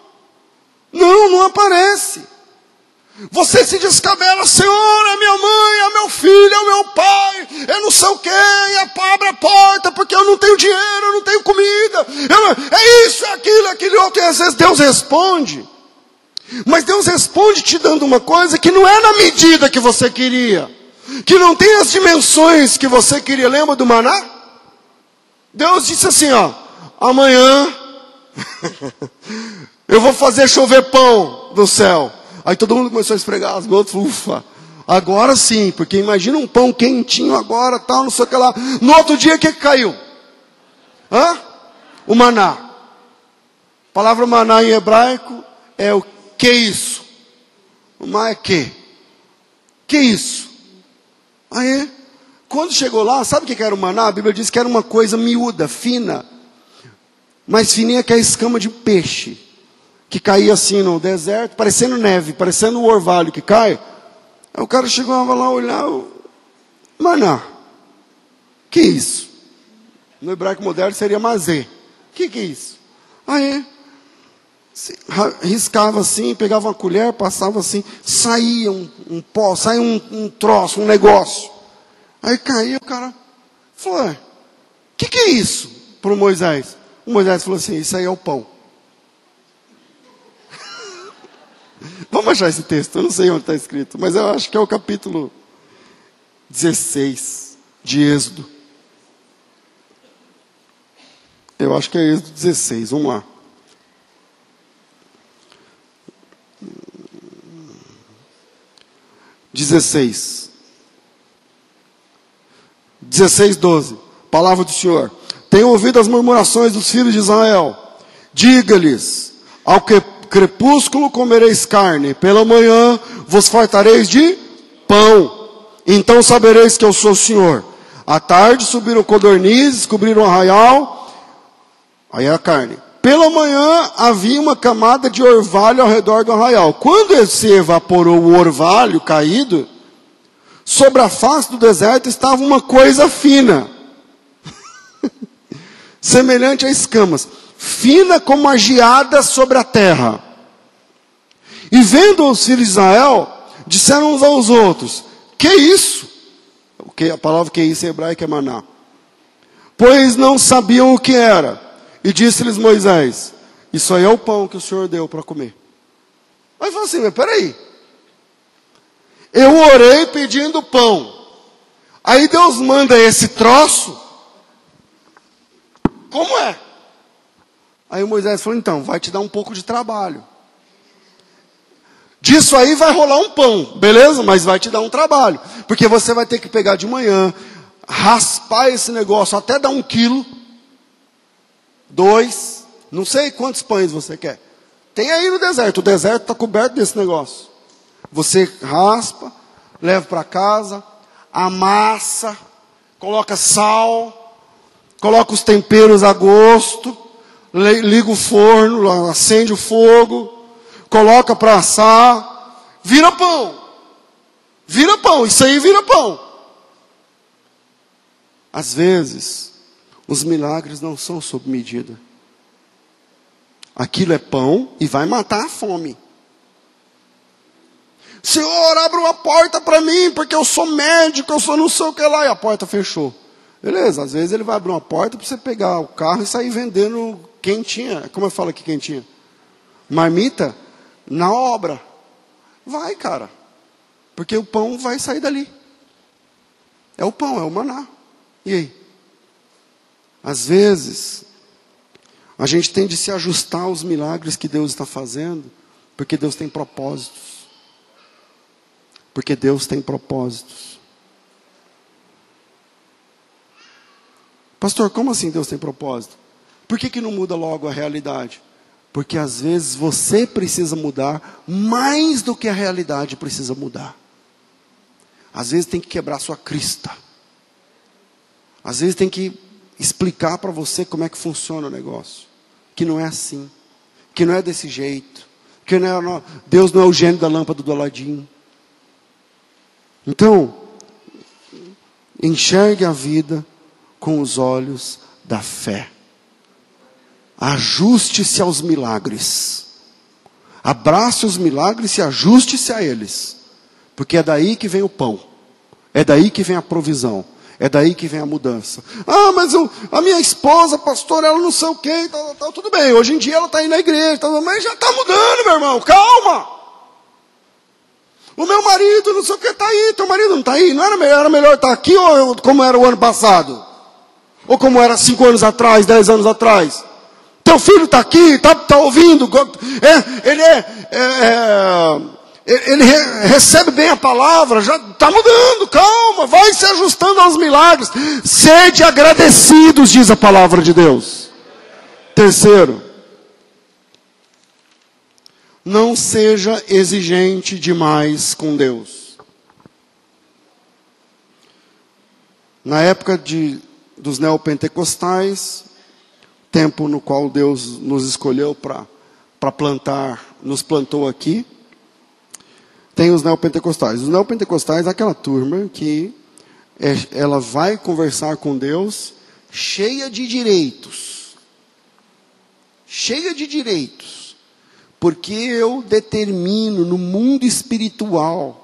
Não, não aparece. Você se descabela, Senhor, é minha mãe, é meu filho, é meu pai, é não sei o quê, e abre a porta porque eu não tenho dinheiro, eu não tenho comida, eu, é isso, é aquilo, é aquilo outro, e às vezes Deus responde. Mas Deus responde te dando uma coisa que não é na medida que você queria que não tem as dimensões que você queria. Lembra do maná? Deus disse assim: ó, amanhã eu vou fazer chover pão do céu. Aí todo mundo começou a esfregar as mãos, ufa. Agora sim, porque imagina um pão quentinho agora, tal, não sei o que lá. No outro dia, o que, que caiu? Hã? O maná. A palavra maná em hebraico é o que isso? O ma é que? Que isso? Aí, quando chegou lá, sabe o que era o maná? A Bíblia diz que era uma coisa miúda, fina, mais fininha que a escama de peixe, que caía assim no deserto, parecendo neve, parecendo o orvalho que cai. Aí o cara chegava lá, olhava, maná, Que isso? No hebraico moderno seria mazê. O que, que é isso? Aí, riscava assim, pegava uma colher, passava assim, saía um, um pó, saía um, um, troço, um negócio. Aí caía, o cara falou: o que, que é isso? Para o Moisés. O Moisés falou assim: Isso aí é o pão. Vamos achar esse texto, eu não sei onde está escrito, mas eu acho que é o capítulo 16 de Êxodo. Eu acho que é Êxodo 16, vamos lá. Dezesseis. Dezesseis, doze. Palavra do Senhor. Tenho ouvido as murmurações dos filhos de Israel. Diga-lhes, ao que crepúsculo comereis carne, pela manhã vos fartareis de pão. Então sabereis que eu sou o Senhor. À tarde subiram codornizes, cobriram arraial. Aí é a carne. Pela manhã havia uma camada de orvalho ao redor do arraial. Quando se evaporou o orvalho caído, sobre a face do deserto estava uma coisa fina, semelhante a escamas fina como a geada sobre a terra. E vendo os filhos de Israel, disseram uns aos outros: Que isso? A palavra que é isso em hebraico é maná. Pois não sabiam o que era. E disse-lhes Moisés: Isso aí é o pão que o Senhor deu para comer. Aí falou assim: Mas peraí. Eu orei pedindo pão. Aí Deus manda esse troço. Como é? Aí Moisés falou: então, vai te dar um pouco de trabalho. Disso aí vai rolar um pão, beleza? Mas vai te dar um trabalho. Porque você vai ter que pegar de manhã, raspar esse negócio até dar um quilo, dois, não sei quantos pães você quer. Tem aí no deserto, o deserto está coberto desse negócio. Você raspa, leva para casa, amassa, coloca sal, coloca os temperos a gosto, liga o forno, acende o fogo, coloca para assar, vira pão. Vira pão, isso aí vira pão. Às vezes, os milagres não são sob medida. Aquilo é pão e vai matar a fome. Senhor, abre uma porta para mim, porque eu sou médico, eu sou não sei o que lá, e a porta fechou. Beleza, às vezes ele vai abrir uma porta para você pegar o carro e sair vendendo quentinha, como eu falo aqui quentinha? Marmita na obra. Vai, cara. Porque o pão vai sair dali. É o pão, é o maná. E aí? Às vezes, a gente tem de se ajustar aos milagres que Deus está fazendo, porque Deus tem propósitos. Porque Deus tem propósitos. Pastor, como assim Deus tem propósito? Por que, que não muda logo a realidade? Porque às vezes você precisa mudar mais do que a realidade precisa mudar. Às vezes tem que quebrar sua crista. Às vezes tem que explicar para você como é que funciona o negócio. Que não é assim. Que não é desse jeito. Que não é, Deus não é o gênio da lâmpada do Aladim. Então, enxergue a vida com os olhos da fé. Ajuste-se aos milagres. Abrace os milagres e ajuste-se a eles. Porque é daí que vem o pão. É daí que vem a provisão. É daí que vem a mudança. Ah, mas a minha esposa, pastor, ela não sei o quê. Tá, tá, tá, tudo bem, hoje em dia ela está indo na igreja. Tá, mas já está mudando, meu irmão. Calma. O meu marido, não sei o que, está aí. Teu marido não está aí? Não era melhor, era melhor estar tá aqui ou como era o ano passado? Ou como era cinco anos atrás, dez anos atrás? Teu filho está aqui, está tá ouvindo. É, ele é, é, é ele recebe bem a palavra, já está mudando, calma, vai se ajustando aos milagres. Sede agradecidos, diz a palavra de Deus. Terceiro, não seja exigente demais com Deus. Na época de, dos neopentecostais, tempo no qual Deus nos escolheu para plantar, nos plantou aqui, tem os neopentecostais. Os neopentecostais é aquela turma que é, ela vai conversar com Deus cheia de direitos. Cheia de direitos. Porque eu determino no mundo espiritual.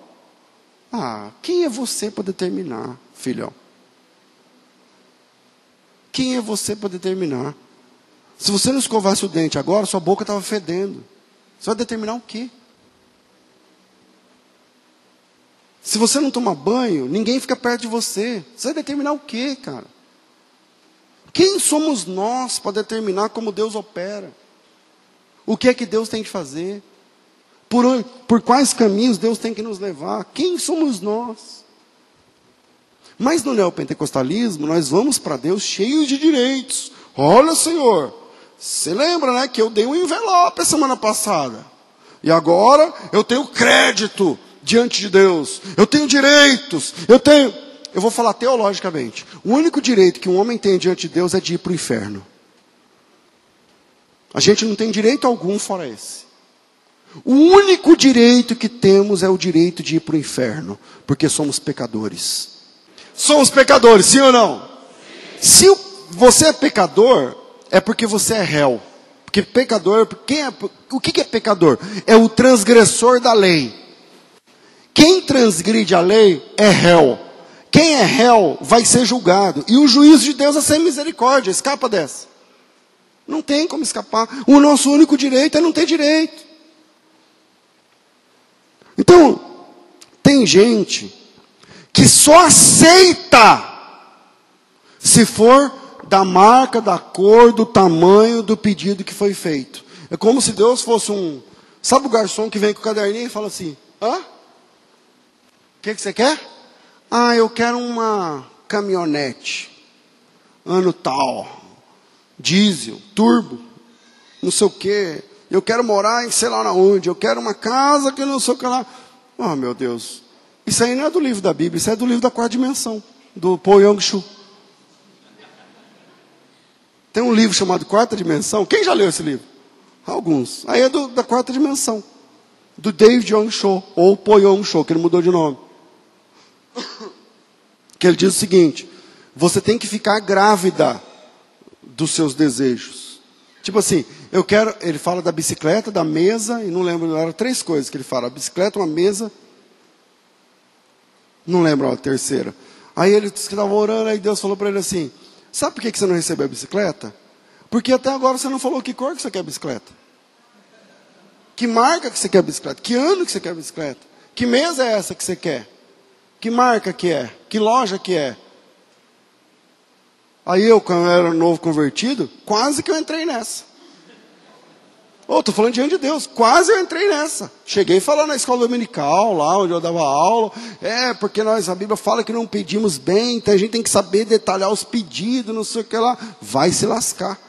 Ah, quem é você para determinar, filhão? Quem é você para determinar? Se você não escovasse o dente agora, sua boca estava fedendo. Você vai determinar o quê? Se você não tomar banho, ninguém fica perto de você. Você vai determinar o quê, cara? Quem somos nós para determinar como Deus opera? O que é que Deus tem que fazer? Por, onde, por quais caminhos Deus tem que nos levar? Quem somos nós? Mas no neopentecostalismo, nós vamos para Deus cheios de direitos. Olha, Senhor, você lembra, né, que eu dei um envelope a semana passada. E agora eu tenho crédito diante de Deus. Eu tenho direitos. Eu tenho. Eu vou falar teologicamente. O único direito que um homem tem diante de Deus é de ir para o inferno. A gente não tem direito algum fora esse. O único direito que temos é o direito de ir para o inferno, porque somos pecadores. Somos pecadores, sim ou não? Se você é pecador, é porque você é réu. Porque pecador, quem é, o que é pecador? É o transgressor da lei. Quem transgride a lei é réu. Quem é réu vai ser julgado. E o juízo de Deus é sem misericórdia. Escapa dessa. Não tem como escapar. O nosso único direito é não ter direito. Então, tem gente que só aceita se for da marca, da cor, do tamanho do pedido que foi feito. É como se Deus fosse um. Sabe o garçom que vem com o caderninho e fala assim: hã? O que, que você quer? Ah, eu quero uma caminhonete. Ano tal. Diesel, turbo, não sei o quê. Eu quero morar em sei lá onde. Eu quero uma casa que não sei o que lá. Oh, meu Deus. Isso aí não é do livro da Bíblia, isso é do livro da quarta dimensão, do Paul Young-Shu. Tem um livro chamado Quarta Dimensão. Quem já leu esse livro? Alguns. Aí é do, da Quarta Dimensão. Do David Young Cho, ou Po Young Cho, que ele mudou de nome. Que ele diz o seguinte: você tem que ficar grávida dos seus desejos. Tipo assim, eu quero. Ele fala da bicicleta, da mesa, e não lembro, eram três coisas que ele fala: a bicicleta, uma mesa. Não lembro a terceira. Aí ele disse que estava orando, aí Deus falou para ele assim: Sabe por que você não recebeu a bicicleta? Porque até agora você não falou que cor que você quer a bicicleta. Que marca que você quer a bicicleta? Que ano que você quer a bicicleta? Que mesa é essa que você quer? Que marca que é? Que loja que é? Aí eu, quando eu era novo convertido, quase que eu entrei nessa. Oh, tô falando diante de Deus. Quase eu entrei nessa. Cheguei falando na escola dominical, lá onde eu dava aula. É, porque nós, a Bíblia fala que não pedimos bem, então a gente tem que saber detalhar os pedidos, não sei o que lá. Vai se lascar.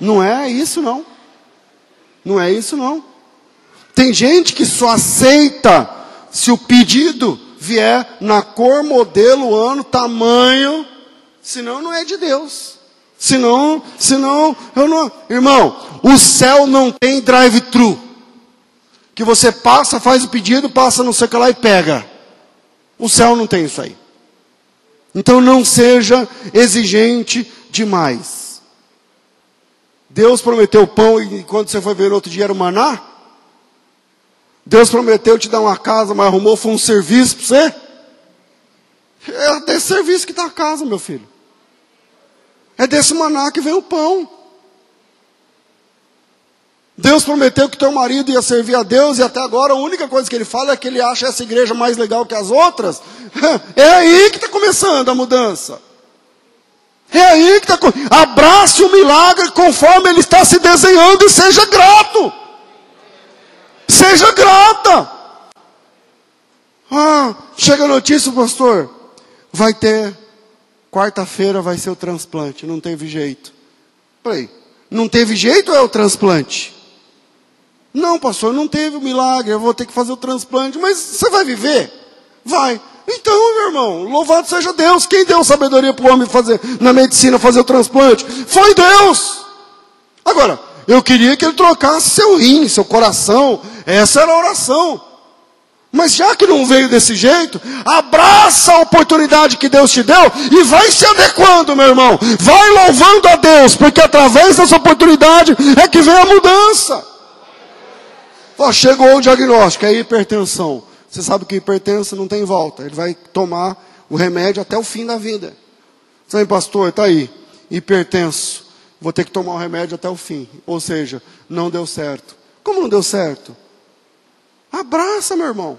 Não é isso, não. Não é isso, não. Tem gente que só aceita se o pedido vier na cor, modelo, ano, tamanho, senão não é de Deus. Senão, senão, eu não. Irmão, o céu não tem drive-thru. Que você passa, faz o pedido, passa não sei o que lá e pega. O céu não tem isso aí. Então não seja exigente demais. Deus prometeu pão e quando você foi ver outro dia era o maná? Deus prometeu te dar uma casa, mas arrumou foi um serviço para você? É desse serviço que está a casa, meu filho. É desse maná que vem o pão. Deus prometeu que teu marido ia servir a Deus e até agora a única coisa que ele fala é que ele acha essa igreja mais legal que as outras. É aí que está começando a mudança. É aí que está. Abrace o milagre conforme ele está se desenhando e seja grato. Seja grata. Ah, chega a notícia, pastor. Vai ter Quarta-feira vai ser o transplante. Não teve jeito. Peraí. Não teve jeito ou é o transplante? Não, pastor, não teve o milagre. Eu vou ter que fazer o transplante. Mas você vai viver? Vai. Então, meu irmão, louvado seja Deus. Quem deu sabedoria para o homem fazer na medicina fazer o transplante? Foi Deus. Agora, eu queria que ele trocasse seu rim, seu coração. Essa era a oração. Mas já que não veio desse jeito, abraça a oportunidade que Deus te deu e vai se adequando, meu irmão. Vai louvando a Deus, porque através dessa oportunidade é que vem a mudança. Ó, chegou o diagnóstico, é hipertensão. Você sabe que hipertenso não tem volta. Ele vai tomar o remédio até o fim da vida. Sabe, pastor, está aí, hipertenso. Vou ter que tomar o remédio até o fim. Ou seja, não deu certo. Como não deu certo? Abraça, meu irmão.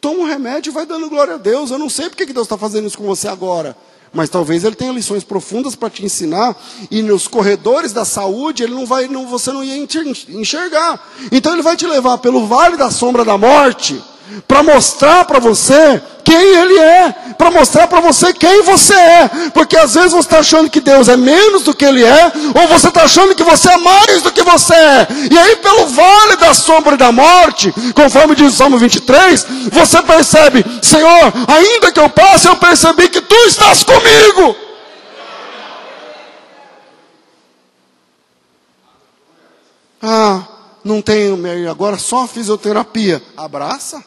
Toma um remédio e vai dando glória a Deus. Eu não sei porque que Deus está fazendo isso com você agora. Mas talvez ele tenha lições profundas para te ensinar e nos corredores da saúde ele não vai, não, você não ia enxergar. Então ele vai te levar pelo vale da sombra da morte para mostrar para você quem Ele é, para mostrar para você quem você é, porque às vezes você está achando que Deus é menos do que Ele é, ou você está achando que você é mais do que você é, e aí pelo vale da sombra e da morte, conforme diz o Salmo 23, você percebe, Senhor, ainda que eu passe, eu percebi que Tu estás comigo. Ah, não tenho, agora só fisioterapia. Abraça.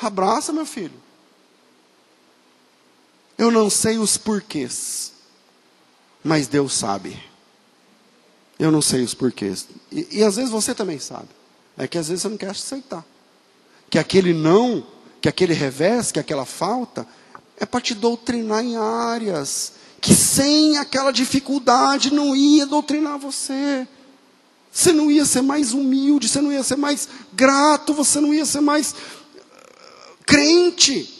Abraça, meu filho. Eu não sei os porquês, mas Deus sabe. Eu não sei os porquês. E, e, às vezes você também sabe. É que às vezes você não quer aceitar. Que aquele não, que aquele revés, que aquela falta, é para te doutrinar em áreas que sem aquela dificuldade não ia doutrinar você. Você não ia ser mais humilde, você não ia ser mais grato, você não ia ser mais crente.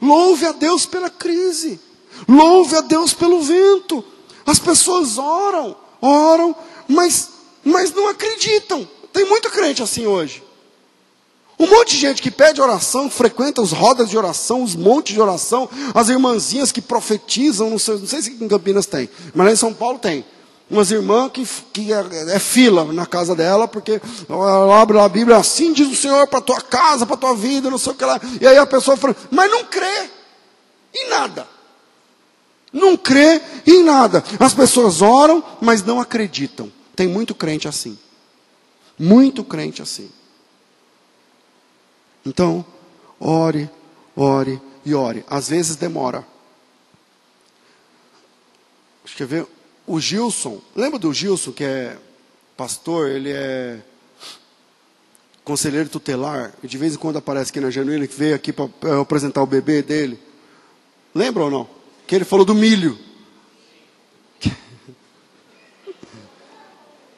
Louve a Deus pela crise. Louve a Deus pelo vento. As pessoas oram, oram, mas, mas não acreditam. Tem muito crente assim hoje. Um monte de gente que pede oração, frequenta os rodas de oração, os montes de oração, as irmãzinhas que profetizam, não sei, não sei se em Campinas tem, mas lá em São Paulo tem umas irmãs que, que é, é, fila na casa dela, porque ela abre a Bíblia, assim diz o Senhor para tua casa, para tua vida, não sei o que lá. E aí a pessoa fala, mas não crê em nada. Não crê em nada. As pessoas oram, mas não acreditam. Tem muito crente assim. Muito crente assim. Então, ore, ore e ore. Às vezes demora. Deixa eu ver o Gilson, lembra do Gilson que é pastor, ele é conselheiro tutelar, e de vez em quando aparece aqui na Genuína, que veio aqui para apresentar o bebê dele. Lembra ou não? Que ele falou do milho.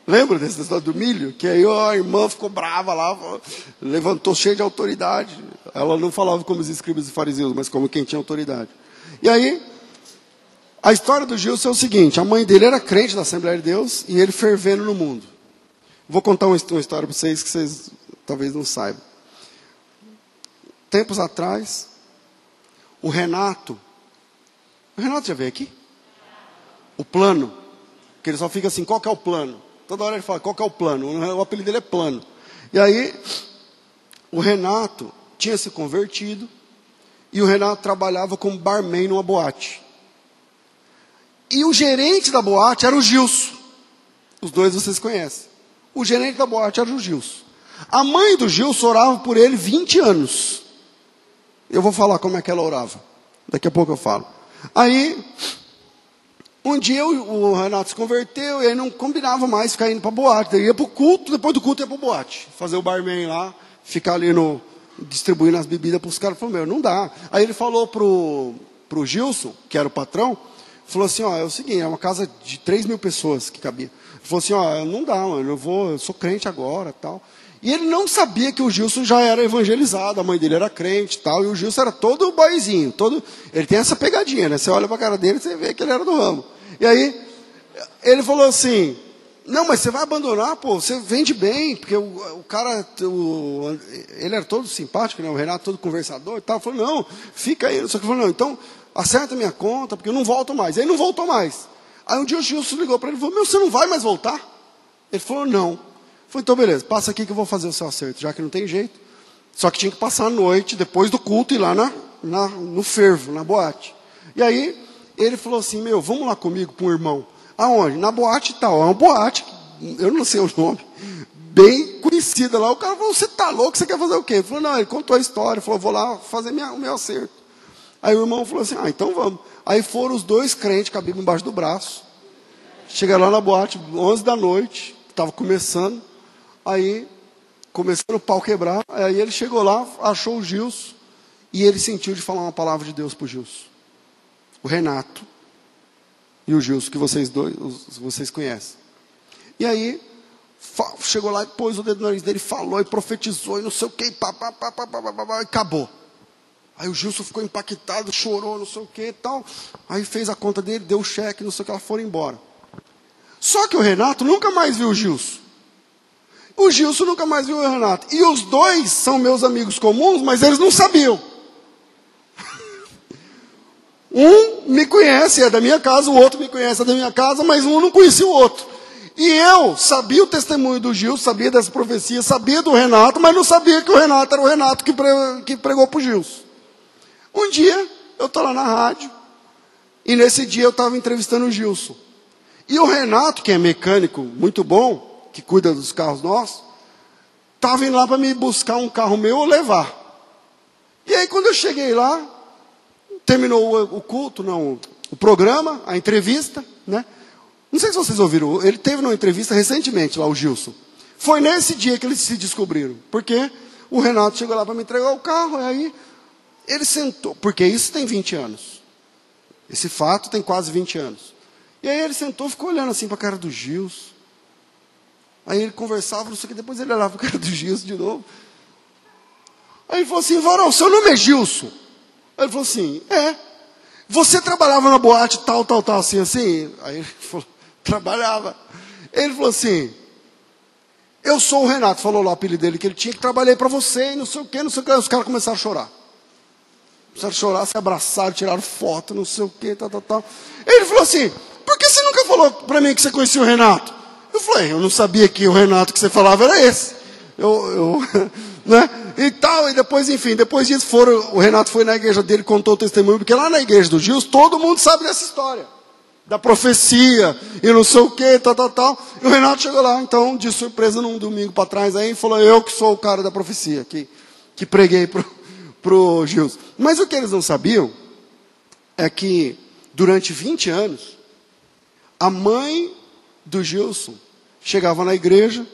Lembra desse história do milho? Que aí ó, a irmã ficou brava lá, levantou cheia de autoridade. Ela não falava como os escribas e fariseus, mas como quem tinha autoridade. E aí, a história do Gilson é o seguinte: a mãe dele era crente da Assembleia de Deus e ele fervendo no mundo. Vou contar uma, história para vocês que vocês talvez não saibam. Tempos atrás, o Renato. O Renato já veio aqui? O plano. Que ele só fica assim: qual que é o plano? Toda hora ele fala: qual que é o plano? O apelido dele é plano. E aí, o Renato tinha se convertido e o Renato trabalhava como barman numa boate. E o gerente da boate era o Gilson. Os dois vocês conhecem. O gerente da boate era o Gilson. A mãe do Gilson orava por ele 20 anos. Eu vou falar como é que ela orava. Daqui a pouco eu falo. Aí, um dia o, Renato se converteu e ele não combinava mais ficar indo para boate. Ele ia para o culto, depois do culto ia para boate. Fazer o barman lá, ficar ali no, distribuindo as bebidas para os caras. Falou, meu, não dá. Aí ele falou pro, pro Gilson, que era o patrão, falou assim, ó, é o seguinte, é uma casa de 3 mil pessoas que cabia. Falou assim, ó, não dá, mano, eu vou, eu sou crente agora, tal. E ele não sabia que o Gilson já era evangelizado, a mãe dele era crente tal, e o Gilson era todo boizinho, todo, ele tem essa pegadinha, né? Você olha para a cara dele e você vê que ele era do ramo. E aí, ele falou assim, não, mas você vai abandonar, pô, você vende bem, porque o, o cara, o, ele era todo simpático, né? O Renato todo conversador e tal. Falou, não, fica aí. Só que falou, não, então acerta minha conta, porque eu não volto mais. Aí não voltou mais. Aí um dia o Gilson ligou para ele e falou, meu, você não vai mais voltar? Ele falou, não. Falei, então beleza, passa aqui que eu vou fazer o seu acerto, já que não tem jeito. Só que tinha que passar a noite, depois do culto, ir lá na, na, no fervo, na boate. E aí, ele falou assim, meu, vamos lá comigo para um irmão. Aonde? Na boate tal. É uma boate, eu não sei o nome, bem conhecida lá. O cara falou: Você tá louco? Você quer fazer o quê? Ele falou: Não, ele contou a história. Falou: Vou lá fazer minha, o meu acerto. Aí o irmão falou assim: Ah, então vamos. Aí foram os dois crentes com a Bíblia embaixo do braço. Chegaram lá na boate, 11 da noite, estava começando. Aí, começando o pau quebrar. Aí ele chegou lá, achou o Gilson. E ele sentiu de falar uma palavra de Deus para o Gilson. O Renato e o Gilson, que vocês dois vocês conhecem. E aí, chegou lá e pôs o dedo no nariz dele, falou e profetizou e não sei o que, e acabou. Aí o Gilson ficou impactado, chorou, não sei o que e tal. Aí fez a conta dele, deu o cheque, não sei o que, ela foram embora. Só que o Renato nunca mais viu o Gilson. O Gilson nunca mais viu o Renato. E os dois são meus amigos comuns, mas eles não sabiam. Um me conhece, é da minha casa, o outro me conhece, é da minha casa, mas um não conhecia o outro. E eu sabia o testemunho do Gilson, sabia dessa profecia, sabia do Renato, mas não sabia que o Renato era o Renato que, pregou para o Gilson. Um dia, eu estou lá na rádio, e nesse dia eu estava entrevistando o Gilson. E o Renato, que é mecânico muito bom, que cuida dos carros nossos, estava indo lá para me buscar um carro meu ou levar. E aí, quando eu cheguei lá, terminou o, culto, não, o programa, a entrevista, né? Não sei se vocês ouviram, ele teve uma entrevista recentemente lá, o Gilson. Foi nesse dia que eles se descobriram. Porque o Renato chegou lá para me entregar o carro, e aí ele sentou, porque isso tem 20 anos. Esse fato tem quase 20 anos. E aí ele sentou, ficou olhando assim para a cara do Gilson. Aí ele conversava, não sei o que, depois ele olhava para a cara do Gilson de novo. Aí ele falou assim, Varão, seu nome é Gilson? Ele falou assim: É. Você trabalhava na boate tal, tal, tal, assim, assim? Aí ele falou: Trabalhava. Ele falou assim: Eu sou o Renato. Falou lá o apelido dele, que ele tinha que trabalhar para você, e não sei o que, não sei o que. Os caras começaram a chorar. A chorar, se abraçaram, tiraram foto, não sei o que, tal, tal, tal. Ele falou assim: Por que você nunca falou para mim que você conhecia o Renato? Eu falei: Eu não sabia que o Renato que você falava era esse. Eu, eu né? E tal, e depois, enfim, depois disso foram, o Renato foi na igreja dele, contou o testemunho, porque lá na igreja do Gils, todo mundo sabe dessa história. Da profecia, e não sei o que, tal, tal, tal. E o Renato chegou lá, então, de surpresa, num domingo para trás, aí, falou, eu que sou o cara da profecia, que, que preguei pro, pro Gils. Mas o que eles não sabiam, é que, durante 20 anos, a mãe do Gilson chegava na igreja,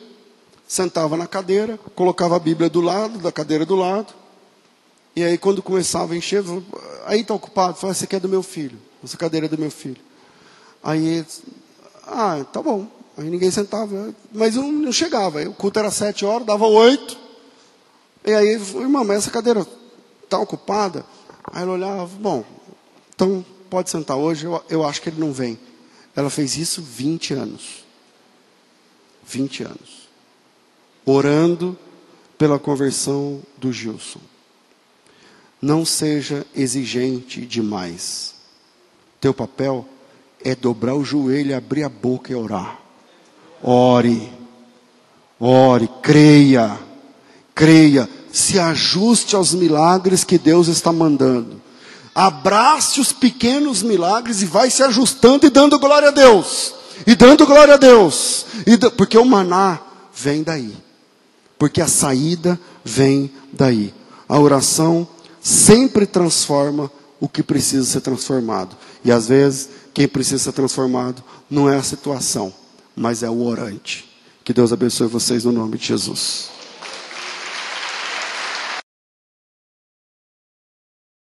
sentava na cadeira, colocava a Bíblia do lado, da cadeira do lado, e aí quando começava a encher, aí está ocupado, falava, você quer do meu filho, essa cadeira é do meu filho. Aí, ah, tá bom. Aí ninguém sentava, mas eu não chegava. o culto era sete horas, dava oito. E aí, irmã, mas essa cadeira está ocupada? Aí ela olhava, bom, então pode sentar hoje, eu, eu acho que ele não vem. Ela fez isso 20 anos. 20 anos orando pela conversão do Gilson. Não seja exigente demais. Teu papel é dobrar o joelho, abrir a boca e orar. Ore, ore, creia, creia, se ajuste aos milagres que Deus está mandando. Abrace os pequenos milagres e vai se ajustando e dando glória a Deus. E dando glória a Deus. Porque o maná vem daí porque a saída vem daí. A oração sempre transforma o que precisa ser transformado. E às vezes, quem precisa ser transformado não é a situação, mas é o orante. Que Deus abençoe vocês no nome de Jesus.